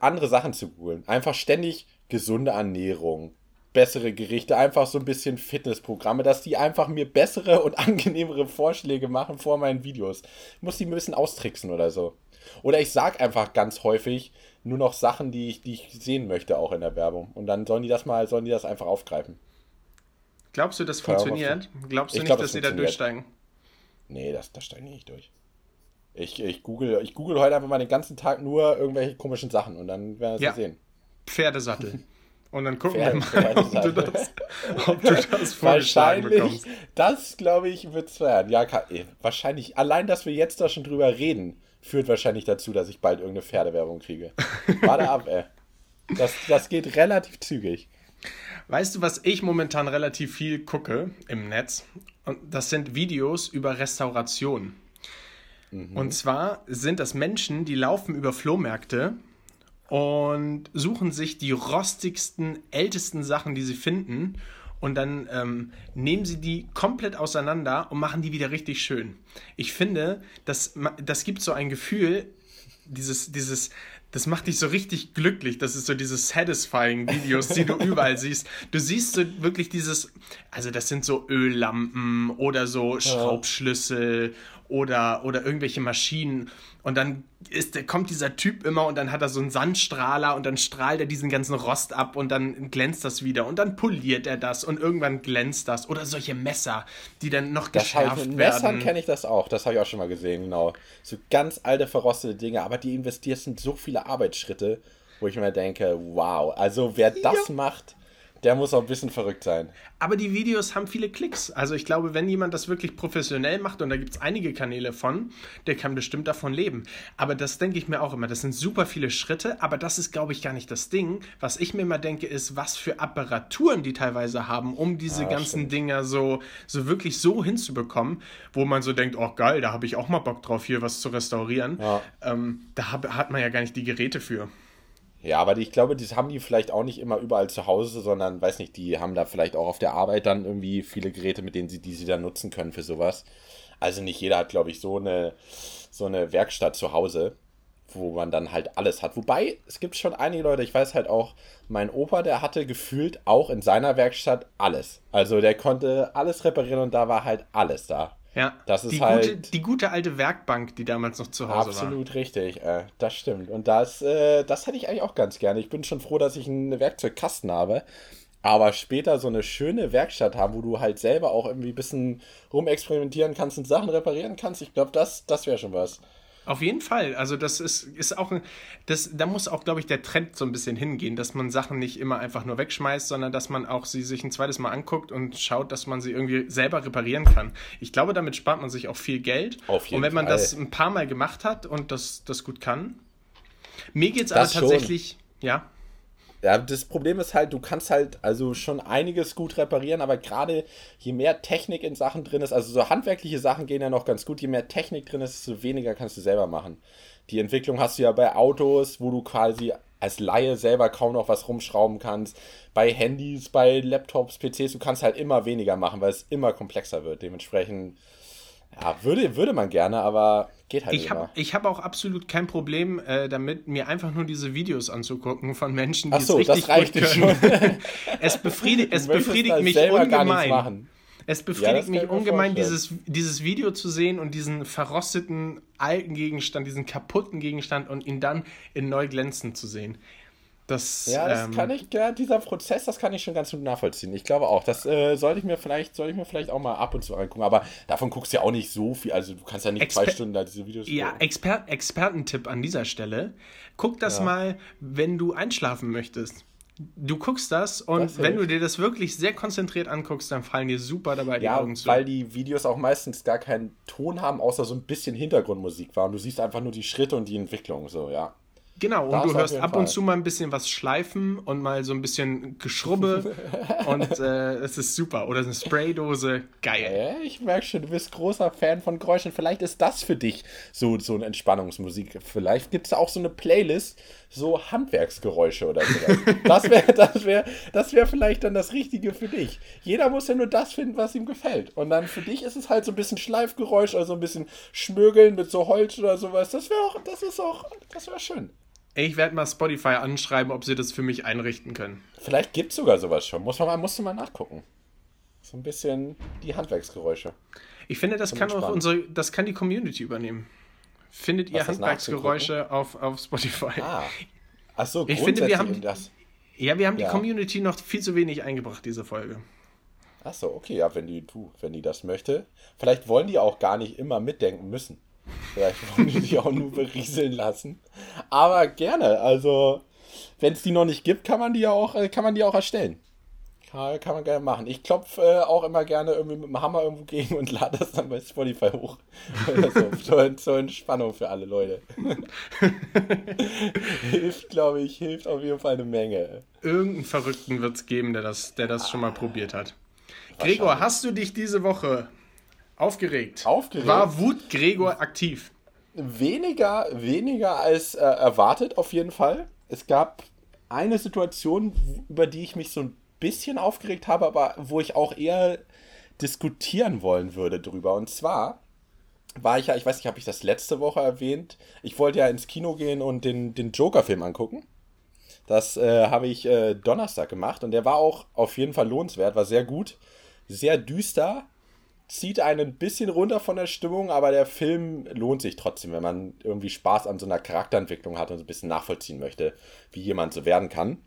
Speaker 3: andere Sachen zu googeln. Einfach ständig gesunde Ernährung, bessere Gerichte, einfach so ein bisschen Fitnessprogramme, dass die einfach mir bessere [LAUGHS] und angenehmere Vorschläge machen vor meinen Videos. Ich muss die ein bisschen austricksen oder so. Oder ich sag einfach ganz häufig nur noch Sachen, die ich, die ich sehen möchte, auch in der Werbung. Und dann sollen die das mal, sollen die das einfach aufgreifen.
Speaker 2: Glaubst du, das funktioniert? Glaubst du
Speaker 3: Ich
Speaker 2: nicht,
Speaker 3: glaub,
Speaker 2: dass
Speaker 3: das
Speaker 2: sie da durchsteigen?
Speaker 3: Nee, das, das steige ich nicht durch. Ich, ich, google, ich google heute einfach mal den ganzen Tag nur irgendwelche komischen Sachen und dann werden wir
Speaker 2: Ja.
Speaker 3: es sehen.
Speaker 2: Pferdesattel. [LAUGHS] Und dann gucken wir mal, ob du das, ob du das [LAUGHS] vorgeschlagen
Speaker 3: Wahrscheinlich,
Speaker 2: bekommst.
Speaker 3: das glaube ich, wird es werden. Ja, eh, wahrscheinlich, allein, dass wir jetzt da schon drüber reden, führt wahrscheinlich dazu, dass ich bald irgendeine Pferdewerbung kriege. [LAUGHS] Warte ab, ey. Das, das geht relativ zügig.
Speaker 2: Weißt du, was ich momentan relativ viel gucke im Netz? Und das sind Videos über Restauration. Und zwar sind das Menschen, die laufen über Flohmärkte und suchen sich die rostigsten, ältesten Sachen, die sie finden. Und dann ähm, nehmen sie die komplett auseinander und machen die wieder richtig schön. Ich finde, das, das gibt so ein Gefühl, dieses, dieses, das macht dich so richtig glücklich. Das ist so diese satisfying Videos, die du [LAUGHS] überall siehst. Du siehst so wirklich dieses, also das sind so Öllampen oder so Schraubschlüssel oder, oder irgendwelche Maschinen. Und dann ist, kommt dieser Typ immer und dann hat er so einen Sandstrahler und dann strahlt er diesen ganzen Rost ab und dann glänzt das wieder und dann poliert er das und irgendwann glänzt das. Oder solche Messer, die dann noch
Speaker 3: Das
Speaker 2: geschärft
Speaker 3: mit Messern
Speaker 2: werden.
Speaker 3: kenne ich das auch. Das habe ich auch schon mal gesehen, genau. So ganz alte, verrostete Dinge, aber die investierst in so viele Arbeitsschritte, wo ich mir denke, wow, also wer das macht, der muss auch ein bisschen verrückt sein.
Speaker 2: Aber die Videos haben viele Klicks. Also ich glaube, wenn jemand das wirklich professionell macht, und da gibt es einige Kanäle von, der kann bestimmt davon leben. Aber das denke ich mir auch immer. Das sind super viele Schritte, aber das ist, glaube ich, gar nicht das Ding. Was ich mir immer denke, ist, was für Apparaturen die teilweise haben, um diese
Speaker 3: Ah,
Speaker 2: ganzen
Speaker 3: stimmt.
Speaker 2: Dinger so, so wirklich so hinzubekommen, wo man so denkt, oh geil, da habe ich auch mal Bock drauf, hier was zu restaurieren.
Speaker 3: Ja.
Speaker 2: Ähm, da hab, hat man ja gar nicht die Geräte für.
Speaker 3: Ja, aber ich glaube, das haben die vielleicht auch nicht immer überall zu Hause, sondern, weiß nicht, die haben da vielleicht auch auf der Arbeit dann irgendwie viele Geräte, mit denen sie, die sie dann nutzen können für sowas. Also nicht jeder hat, glaube ich, so eine, so eine Werkstatt zu Hause, wo man dann halt alles hat. Wobei, es gibt schon einige Leute, ich weiß halt auch, mein Opa, der hatte gefühlt auch in seiner Werkstatt alles. Also der konnte alles reparieren und da war halt alles da.
Speaker 2: Ja,
Speaker 3: Das ist
Speaker 2: die,
Speaker 3: halt-
Speaker 2: gute, die gute alte Werkbank, die damals noch zu Hause war.
Speaker 3: Absolut richtig, äh, das stimmt. Und das, äh, das hätte ich eigentlich auch ganz gerne. Ich bin schon froh, dass ich einen Werkzeugkasten habe. Aber später so eine schöne Werkstatt haben, wo du halt selber auch irgendwie ein bisschen rumexperimentieren kannst und Sachen reparieren kannst, ich glaube, das, das wäre schon was.
Speaker 2: Auf jeden Fall. Also das ist, ist auch ein, das, da muss auch, glaube ich, der Trend so ein bisschen hingehen, dass man Sachen nicht immer einfach nur wegschmeißt, sondern dass man auch sie sich ein zweites Mal anguckt und schaut, dass man sie irgendwie selber reparieren kann. Ich glaube, damit spart man sich auch viel Geld.
Speaker 3: Auf jeden
Speaker 2: und wenn man
Speaker 3: Fall.
Speaker 2: das ein paar Mal gemacht hat und das, das gut kann. Mir geht es aber
Speaker 3: Das schon.
Speaker 2: tatsächlich, ja.
Speaker 3: Ja, das Problem ist halt, du kannst halt also schon einiges gut reparieren, aber gerade je mehr Technik in Sachen drin ist, also so handwerkliche Sachen gehen ja noch ganz gut, je mehr Technik drin ist, desto weniger kannst du selber machen. Die Entwicklung hast du ja bei Autos, wo du quasi als Laie selber kaum noch was rumschrauben kannst. Bei Handys, bei Laptops, PCs, du kannst halt immer weniger machen, weil es immer komplexer wird. Dementsprechend, ja, würde, würde man gerne, aber geht halt
Speaker 2: Ich
Speaker 3: nicht
Speaker 2: habe ich hab auch absolut kein Problem äh, damit, mir einfach nur diese Videos anzugucken von Menschen, die
Speaker 3: Ach so,
Speaker 2: es richtig
Speaker 3: das reicht
Speaker 2: gut können. [LAUGHS] es befriedigt, es befriedigt
Speaker 3: das
Speaker 2: mich ungemein. Es
Speaker 3: Ja,
Speaker 2: befriedigt
Speaker 3: kann
Speaker 2: mich ungemein, dieses, dieses Video zu sehen und diesen verrosteten alten Gegenstand, diesen kaputten Gegenstand und ihn dann in neu glänzend zu sehen. Das,
Speaker 3: Ja, das
Speaker 2: ähm,
Speaker 3: kann ich, ja, dieser Prozess, das kann ich schon ganz gut nachvollziehen. Ich glaube auch, das äh, sollte ich mir vielleicht, sollte ich mir vielleicht auch mal ab und zu angucken. Aber davon guckst du ja auch nicht so viel. Also du kannst ja nicht zwei
Speaker 2: Exper-
Speaker 3: Stunden da diese Videos
Speaker 2: Ja,
Speaker 3: gucken.
Speaker 2: Exper Expertentipp an dieser Stelle. Guck das
Speaker 3: Ja.
Speaker 2: mal, wenn du einschlafen möchtest. Du guckst das und
Speaker 3: Das
Speaker 2: wenn du dir das wirklich sehr konzentriert anguckst, dann fallen dir super dabei die
Speaker 3: Ja,
Speaker 2: Augen zu.
Speaker 3: weil die Videos auch meistens gar keinen Ton haben, außer so ein bisschen Hintergrundmusik war. Und du siehst einfach nur die Schritte und die Entwicklung, so, ja.
Speaker 2: Genau,
Speaker 3: Das
Speaker 2: und du
Speaker 3: auf
Speaker 2: hörst ab
Speaker 3: Fall.
Speaker 2: und zu mal ein bisschen was schleifen und mal so ein bisschen Geschrubbe [LAUGHS] und äh, es ist super. Oder eine Spraydose, geil.
Speaker 3: Ja, ich merke schon, du bist großer Fan von Geräuschen. Vielleicht ist das für dich so, so eine Entspannungsmusik. Vielleicht gibt es auch so eine Playlist, so Handwerksgeräusche oder so. [LAUGHS] Das wäre das wär, das wär vielleicht dann das Richtige für dich. Jeder muss ja nur das finden, was ihm gefällt. Und dann für dich ist es halt so ein bisschen Schleifgeräusch oder so ein bisschen Schmögeln mit so Holz oder sowas. Das wäre auch, das ist auch, das wäre schön.
Speaker 2: Ich werde mal Spotify anschreiben, ob sie das für mich einrichten können.
Speaker 3: Vielleicht gibt es sogar sowas schon. Muss man mal, musst du mal nachgucken. So ein bisschen die Handwerksgeräusche.
Speaker 2: Ich finde, das
Speaker 3: Zum
Speaker 2: kann auch
Speaker 3: Entspannen.
Speaker 2: unsere, das kann die Community übernehmen. Findet ihr
Speaker 3: Was,
Speaker 2: Handwerksgeräusche auf, auf Spotify?
Speaker 3: Ah. Ach so,
Speaker 2: Ich finde, wir haben-
Speaker 3: das.
Speaker 2: Ja, wir haben die
Speaker 3: Ja.
Speaker 2: Community noch viel zu wenig eingebracht, diese Folge.
Speaker 3: Ach so, okay, ja, wenn die, du, wenn die das möchte. Vielleicht wollen die auch gar nicht immer mitdenken müssen. Vielleicht [LAUGHS] wollen die die auch nur berieseln lassen. Aber gerne, also, wenn es die noch nicht gibt, kann man die ja auch, äh, kann man die auch erstellen. Kann, kann man gerne machen. Ich klopfe äh, auch immer gerne irgendwie mit dem Hammer irgendwo [LAUGHS] gegen und lade das dann bei Spotify hoch. [LAUGHS] so, zur, zur Entspannung für alle Leute. hilft, glaube ich, hilft auf jeden Fall eine Menge.
Speaker 2: Irgendeinen Verrückten wird es geben, der das, der das schon mal probiert hat. Gregor, hast du dich diese Woche aufgeregt?
Speaker 3: Aufgeregt?
Speaker 2: War Wut Gregor aktiv?
Speaker 3: Weniger, weniger als äh, erwartet auf jeden Fall. Es gab eine Situation, über die ich mich so ein bisschen aufgeregt habe, aber wo ich auch eher diskutieren wollen würde drüber. Und zwar war ich ja, ich weiß nicht, habe ich das letzte Woche erwähnt, ich wollte ja ins Kino gehen und den, den Joker-Film angucken. Das äh, habe ich äh, Donnerstag gemacht und der war auch auf jeden Fall lohnenswert, war sehr gut, sehr düster, zieht einen ein bisschen runter von der Stimmung, aber der Film lohnt sich trotzdem, wenn man irgendwie Spaß an so einer Charakterentwicklung hat und so ein bisschen nachvollziehen möchte, wie jemand so werden kann.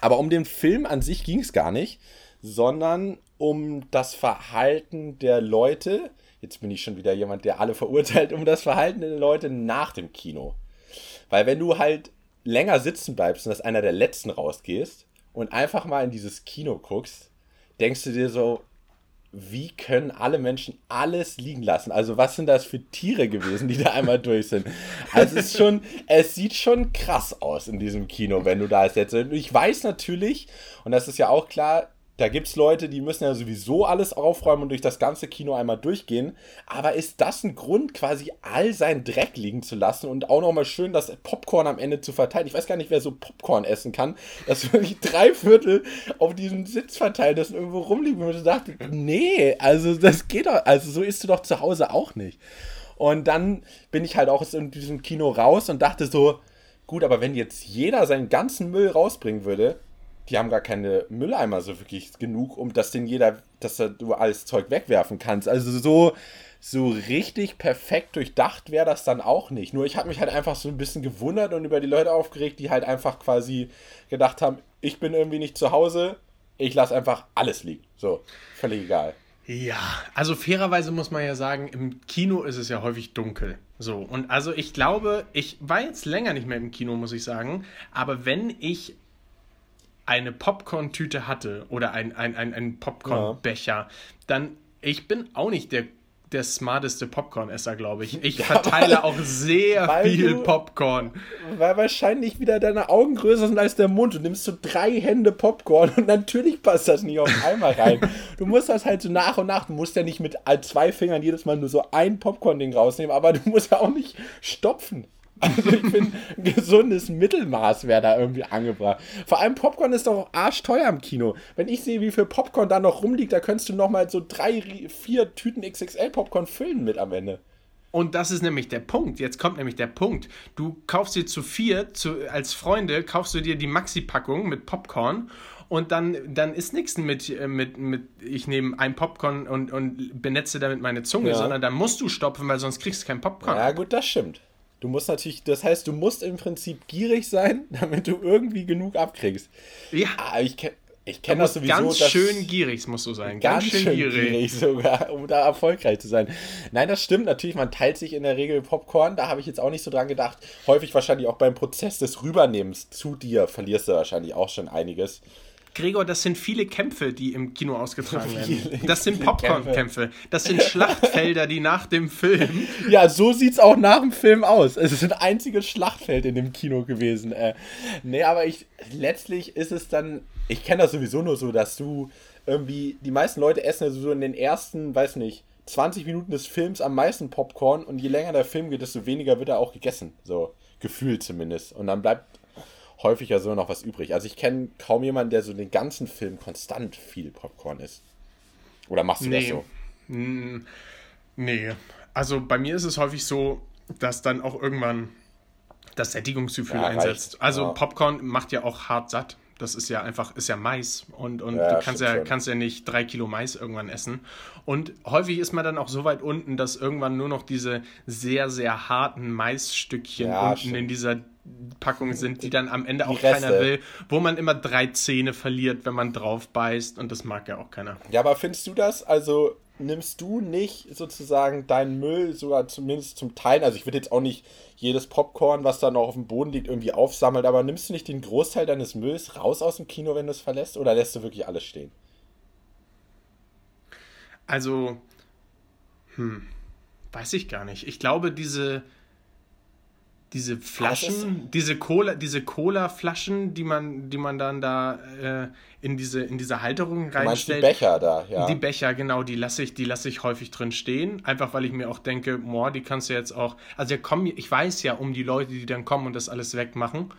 Speaker 3: Aber um den Film an sich ging es gar nicht, sondern um das Verhalten der Leute. Jetzt bin ich schon wieder jemand, der alle verurteilt, um das Verhalten der Leute nach dem Kino. Weil wenn du halt länger sitzen bleibst und als einer der letzten rausgehst und einfach mal in dieses Kino guckst, denkst du dir so, wie können alle Menschen alles liegen lassen? Also was sind das für Tiere gewesen, die da einmal durch sind? Also es ist schon, es sieht schon krass aus in diesem Kino, wenn du da. Und Ich weiß natürlich, und das ist ja auch klar, da gibt es Leute, die müssen ja sowieso alles aufräumen und durch das ganze Kino einmal durchgehen. Aber ist das ein Grund, quasi all seinen Dreck liegen zu lassen und auch nochmal schön das Popcorn am Ende zu verteilen? Ich weiß gar nicht, wer so Popcorn essen kann, dass [LAUGHS] wirklich drei Viertel auf diesem Sitz verteilt ist und irgendwo rumliegen. Und ich dachte, nee, also das geht doch, also so isst du doch zu Hause auch nicht. Und dann bin ich halt auch aus diesem Kino raus und dachte so, gut, aber wenn jetzt jeder seinen ganzen Müll rausbringen würde, die haben gar keine Mülleimer so wirklich genug, um dass den jeder, dass du alles Zeug wegwerfen kannst. Also so, so richtig perfekt durchdacht wäre das dann auch nicht. Nur ich habe mich halt einfach so ein bisschen gewundert und über die Leute aufgeregt, die halt einfach quasi gedacht haben, ich bin irgendwie nicht zu Hause, ich lasse einfach alles liegen. So, völlig egal.
Speaker 2: Ja, also fairerweise muss man ja sagen, im Kino ist es ja häufig dunkel. So, und also ich glaube, ich war jetzt länger nicht mehr im Kino, muss ich sagen, aber wenn ich eine Popcorn-Tüte hatte oder ein, ein, ein, ein Popcorn-Becher, dann, ich bin auch nicht der, der smarteste Popcorn-Esser, glaube ich. Ich [LAUGHS] verteile auch sehr
Speaker 3: weil
Speaker 2: viel
Speaker 3: du-
Speaker 2: Popcorn.
Speaker 3: Weil wahrscheinlich wieder deine Augen größer sind als der Mund. Du nimmst so drei Hände Popcorn [LAUGHS] und natürlich passt das nicht auf einmal rein. Du musst das halt so nach und nach. Du musst ja nicht mit zwei Fingern jedes Mal nur so ein Popcorn-Ding rausnehmen, aber du musst ja auch nicht stopfen. Also ich finde, ein gesundes Mittelmaß wäre da irgendwie angebracht. Vor allem Popcorn ist doch arschteuer im Kino. Wenn ich sehe, wie viel Popcorn da noch rumliegt, da könntest du noch mal so drei, vier Tüten XXL Popcorn füllen mit am Ende.
Speaker 2: Und das ist nämlich der Punkt. Jetzt kommt nämlich der Punkt. Du kaufst dir zu vier, zu, als Freunde, kaufst du dir die Maxi-Packung mit Popcorn und dann, dann ist nichts mit, äh, mit, mit, ich nehme ein Popcorn und, und benetze damit meine Zunge,
Speaker 3: Ja.
Speaker 2: sondern dann musst du stopfen, weil sonst kriegst du kein Popcorn.
Speaker 3: Ja, gut, das stimmt. Du musst natürlich, das heißt, du musst im Prinzip gierig sein, [LAUGHS] damit du irgendwie genug abkriegst.
Speaker 2: Ja.
Speaker 3: Ah, ich, Ich kenne das sowieso.
Speaker 2: Ganz schön gierig musst du sein.
Speaker 3: Ganz, ganz schön, gierig. gierig sogar, um da erfolgreich zu sein. Nein, das stimmt natürlich. Man teilt sich in der Regel Popcorn. Da habe ich jetzt auch nicht so dran gedacht. Häufig wahrscheinlich auch beim Prozess des Rübernehmens zu dir verlierst du wahrscheinlich auch schon einiges.
Speaker 2: Gregor, das sind viele Kämpfe, die im Kino ausgetragen werden. Das sind Popcorn-Kämpfe. Das sind Schlachtfelder, die nach dem Film. [LAUGHS]
Speaker 3: Ja, so sieht es auch nach dem Film aus. Es ist ein einziges Schlachtfeld in dem Kino gewesen. Äh, nee, aber ich letztlich ist es dann. Ich kenne das sowieso nur so, dass du irgendwie. Die meisten Leute essen ja sowieso in den ersten, weiß nicht, 20 Minuten des Films am meisten Popcorn und je länger der Film geht, desto weniger wird er auch gegessen. So gefühlt zumindest. Und dann bleibt häufig ja so noch was übrig. Also ich kenne kaum jemanden, der so den ganzen Film konstant viel Popcorn isst. Oder machst du nee. das so?
Speaker 2: Nee. Also bei mir ist es häufig so, dass dann auch irgendwann das Sättigungsgefühl ja, einsetzt. Also ja. Popcorn macht ja auch hart satt. Das ist ja einfach, ist ja Mais und, und ja, du kannst ja, kannst ja nicht drei Kilo Mais irgendwann essen. Und häufig ist man dann auch so weit unten, dass irgendwann nur noch diese sehr, sehr harten Maisstückchen ja, unten stimmt. in dieser Packung sind, die dann am Ende die auch Reste. keiner will, wo man immer drei Zähne verliert, wenn man drauf beißt und das mag ja auch keiner.
Speaker 3: Ja, aber findest du das, also nimmst du nicht sozusagen deinen Müll sogar zumindest zum Teil, also ich würde jetzt auch nicht jedes Popcorn, was da noch auf dem Boden liegt, irgendwie aufsammelt, aber nimmst du nicht den Großteil deines Mülls raus aus dem Kino, wenn du es verlässt, oder lässt du wirklich alles stehen?
Speaker 2: Also, hm, weiß ich gar nicht. Ich glaube, diese, diese Flaschen, diese Cola, diese Cola-Flaschen, die man, die man dann da äh, in diese, in diese Halterung reinstellt.
Speaker 3: die Becher da, ja.
Speaker 2: Die Becher, genau, die lasse ich, die lasse ich häufig drin stehen. Einfach weil ich mir auch denke, boah, die kannst du jetzt auch. Also ja, komm, ich weiß ja um die Leute, die dann kommen und das alles wegmachen.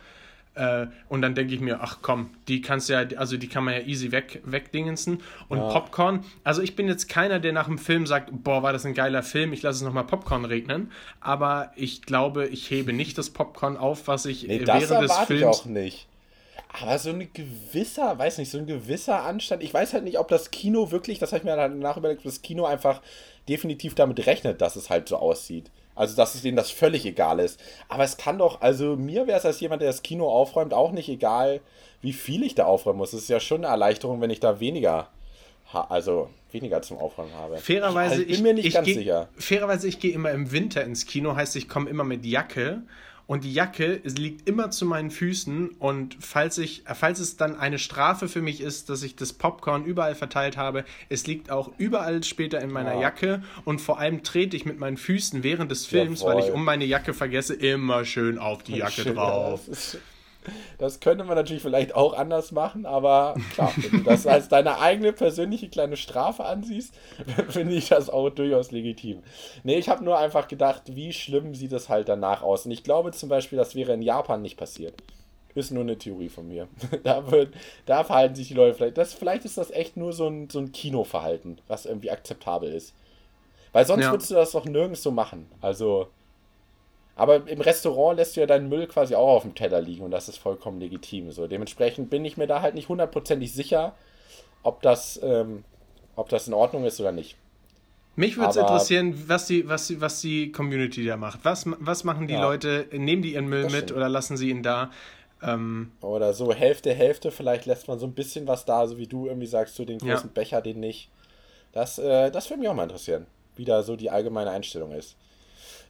Speaker 2: Äh, und dann denke ich mir, ach komm, die kannst ja, also die kann man ja easy weg, wegdingensen. Und ja. Popcorn, also ich bin jetzt keiner, der nach dem Film sagt, boah, war das ein geiler Film, ich lasse es nochmal Popcorn regnen. Aber ich glaube, ich hebe nicht das Popcorn auf, was ich
Speaker 3: nee, während des Films. Ich auch nicht. Aber so ein gewisser, weiß nicht, so ein gewisser Anstand. Ich weiß halt nicht, ob das Kino wirklich, das habe ich mir danach überlegt, ob das Kino einfach definitiv damit rechnet, dass es halt so aussieht. Also, dass es denen das völlig egal ist. Aber es kann doch, also mir wäre es als jemand, der das Kino aufräumt, auch nicht egal, wie viel ich da aufräumen muss. Es ist ja schon eine Erleichterung, wenn ich da weniger, also weniger zum Aufräumen habe.
Speaker 2: Fairerweise,
Speaker 3: ich, also, bin mir nicht ich,
Speaker 2: ganz
Speaker 3: geh, sicher.
Speaker 2: Fairerweise, ich gehe immer im Winter ins Kino, heißt, ich komme immer mit Jacke und die Jacke liegt immer zu meinen Füßen und falls ich, falls es dann eine Strafe für mich ist, dass ich das Popcorn überall verteilt habe, es liegt auch überall später in meiner ja. Jacke und vor allem trete ich mit meinen Füßen während des Films, ja, weil ich um meine Jacke vergesse, immer schön auf die [LAUGHS] Jacke schön, drauf. Ja,
Speaker 3: das könnte man natürlich vielleicht auch anders machen, aber klar, wenn du das als deine eigene persönliche kleine Strafe ansiehst, [LAUGHS] finde ich das auch durchaus legitim. Nee, ich habe nur einfach gedacht, wie schlimm sieht es halt danach aus. Und ich glaube zum Beispiel, das wäre in Japan nicht passiert. Ist nur eine Theorie von mir. [LAUGHS] Da, wird, da verhalten sich die Leute vielleicht. Das, vielleicht ist das echt nur so ein, so ein Kinoverhalten, was irgendwie akzeptabel ist. Weil sonst ja. würdest du das doch nirgends so machen. Also, aber im Restaurant lässt du ja deinen Müll quasi auch auf dem Teller liegen und das ist vollkommen legitim. So. Dementsprechend bin ich mir da halt nicht hundertprozentig sicher, ob das, ähm, ob das in Ordnung ist oder nicht.
Speaker 2: Mich würde es interessieren, was die, was, die, was die Community da macht. Was, was machen die ja, Leute? Nehmen die ihren Müll mit stimmt. oder lassen sie ihn da? Ähm,
Speaker 3: oder so Hälfte, Hälfte. Vielleicht lässt man so ein bisschen was da, so wie du irgendwie sagst, so den großen ja. Becher, den nicht. Das, äh, das würde mich auch mal interessieren, wie da so die allgemeine Einstellung ist.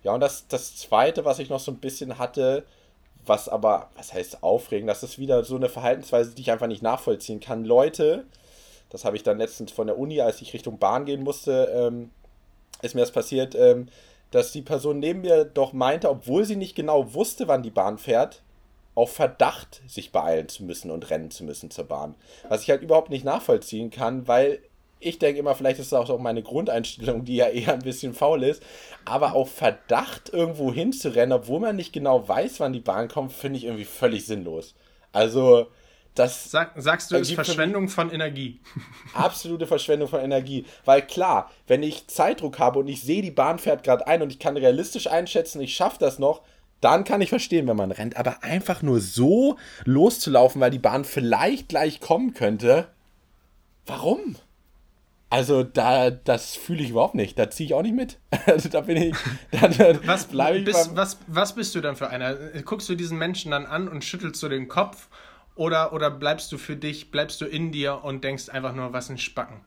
Speaker 3: Ja, und das, das Zweite, was ich noch so ein bisschen hatte, was aber, was heißt aufregend, das ist wieder so eine Verhaltensweise, die ich einfach nicht nachvollziehen kann. Leute, das habe ich dann letztens von der Uni, als ich Richtung Bahn gehen musste, ähm, ist mir das passiert, ähm, dass die Person neben mir doch meinte, obwohl sie nicht genau wusste, wann die Bahn fährt, auf Verdacht sich beeilen zu müssen und rennen zu müssen zur Bahn. Was ich halt überhaupt nicht nachvollziehen kann, weil ich denke immer, vielleicht ist das auch meine Grundeinstellung, die ja eher ein bisschen faul ist, aber auf Verdacht irgendwo hinzurennen, obwohl man nicht genau weiß, wann die Bahn kommt, finde ich irgendwie völlig sinnlos. Also, das.
Speaker 2: Sag, sagst du, ist Verschwendung von Energie. [LAUGHS]
Speaker 3: Absolute Verschwendung von Energie. Weil klar, wenn ich Zeitdruck habe und ich sehe, die Bahn fährt gerade ein und ich kann realistisch einschätzen, ich schaffe das noch, dann kann ich verstehen, wenn man rennt. Aber einfach nur so loszulaufen, weil die Bahn vielleicht gleich kommen könnte. Warum? Also da, das fühle ich überhaupt nicht. Da ziehe ich auch nicht mit. [LAUGHS] Also da bin ich.
Speaker 2: Da, da was, ich bist, was, was bist du dann für einer? Guckst du diesen Menschen dann an und schüttelst du den Kopf Oder, oder bleibst du für dich, bleibst du in dir und denkst einfach nur, was ein Spacken?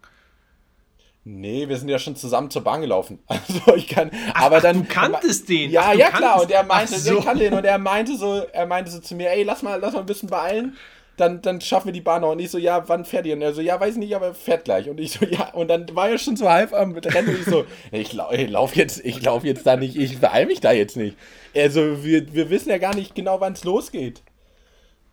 Speaker 3: Nee, wir sind ja schon zusammen zur Bahn gelaufen. [LAUGHS] Also ich kann. Ach, aber dann.
Speaker 2: du kanntest den.
Speaker 3: Ja,
Speaker 2: ach,
Speaker 3: ja, klar. Und er meinte, so. ich kann den und er meinte so, er meinte so zu mir, ey, lass mal, lass mal ein bisschen beeilen. Dann, dann schaffen wir die Bahn noch. Und ich so, ja, wann fährt ihr? Und er so, ja, weiß nicht, aber fährt gleich. Und ich so, ja, und dann war er schon so halb am Rennen und ich so, [LAUGHS] ich, lau ich lauf jetzt, ich lauf jetzt da nicht, ich beeil mich da jetzt nicht. Also, wir, wir wissen ja gar nicht genau, wann es losgeht.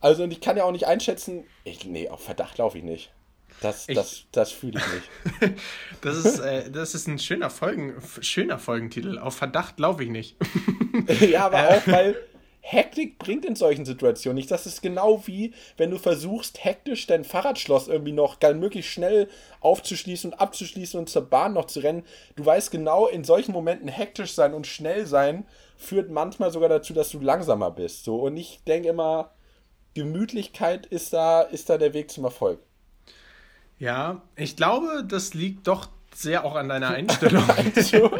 Speaker 3: Also, und ich kann ja auch nicht einschätzen, ich, nee, auf Verdacht laufe ich nicht. Das, das, das fühle ich
Speaker 2: nicht. [LAUGHS] das, ist, äh, das ist ein schöner, Folgen, schöner Folgentitel. Auf Verdacht laufe ich nicht. [LAUGHS]
Speaker 3: ja, aber auch, weil Hektik bringt in solchen Situationen nicht. Das ist genau wie, wenn du versuchst, hektisch dein Fahrradschloss irgendwie noch möglichst schnell aufzuschließen und abzuschließen und zur Bahn noch zu rennen. Du weißt genau, in solchen Momenten hektisch sein und schnell sein führt manchmal sogar dazu, dass du langsamer bist. So. Und ich denke immer, Gemütlichkeit ist da, ist da der Weg zum Erfolg.
Speaker 2: Ja, ich glaube, das liegt doch sehr auch an deiner [LAUGHS] Einstellung. also,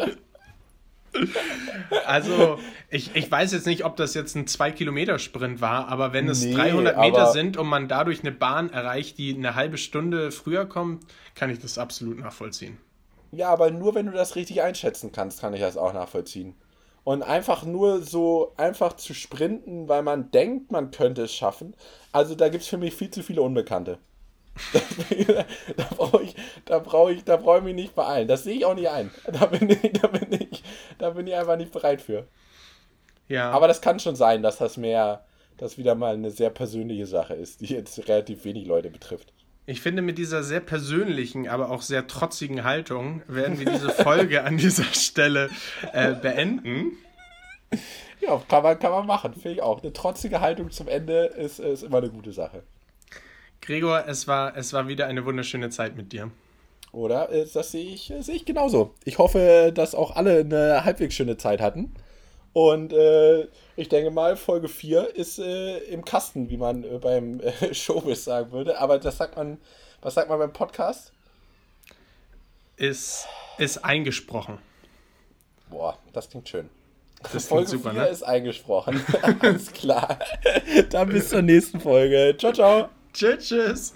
Speaker 2: [LAUGHS] ich, ich weiß jetzt nicht, ob das jetzt ein 2-Kilometer-Sprint war, aber wenn es nee, 300 Meter sind und man dadurch eine Bahn erreicht, die eine halbe Stunde früher kommt, kann ich das absolut nachvollziehen.
Speaker 3: Ja, aber nur wenn du das richtig einschätzen kannst, kann ich das auch nachvollziehen. Und einfach nur so einfach zu sprinten, weil man denkt, man könnte es schaffen. Also da gibt es für mich viel zu viele Unbekannte [LAUGHS] da brauche ich, da brauche ich, da brauche ich mich nicht beeilen. Das sehe ich auch nicht ein. Da bin ich, da bin ich, da bin ich einfach nicht bereit für. Ja. Aber das kann schon sein, dass das mehr, das wieder mal eine sehr persönliche Sache ist, die jetzt relativ wenig Leute betrifft.
Speaker 2: Ich finde, mit dieser sehr persönlichen, aber auch sehr trotzigen Haltung werden wir diese Folge an dieser Stelle äh, beenden.
Speaker 3: Ja, kann man, kann man machen, finde ich auch. Eine trotzige Haltung zum Ende ist, ist immer eine gute Sache.
Speaker 2: Gregor, es war, es war wieder eine wunderschöne Zeit mit dir.
Speaker 3: Oder? Äh, das sehe ich, sehe ich genauso. Ich hoffe, dass auch alle eine halbwegs schöne Zeit hatten. Und äh, ich denke mal, Folge 4 ist äh, im Kasten, wie man äh, beim äh, [LAUGHS] Showbiz sagen würde. Aber das sagt man, was sagt man beim Podcast?
Speaker 2: Ist, ist eingesprochen.
Speaker 3: Boah, das klingt schön. Das Folge super, 4 ne? ist eingesprochen. [LAUGHS] Alles klar. [LAUGHS] Dann bis zur nächsten Folge. Ciao, ciao.
Speaker 2: Churches.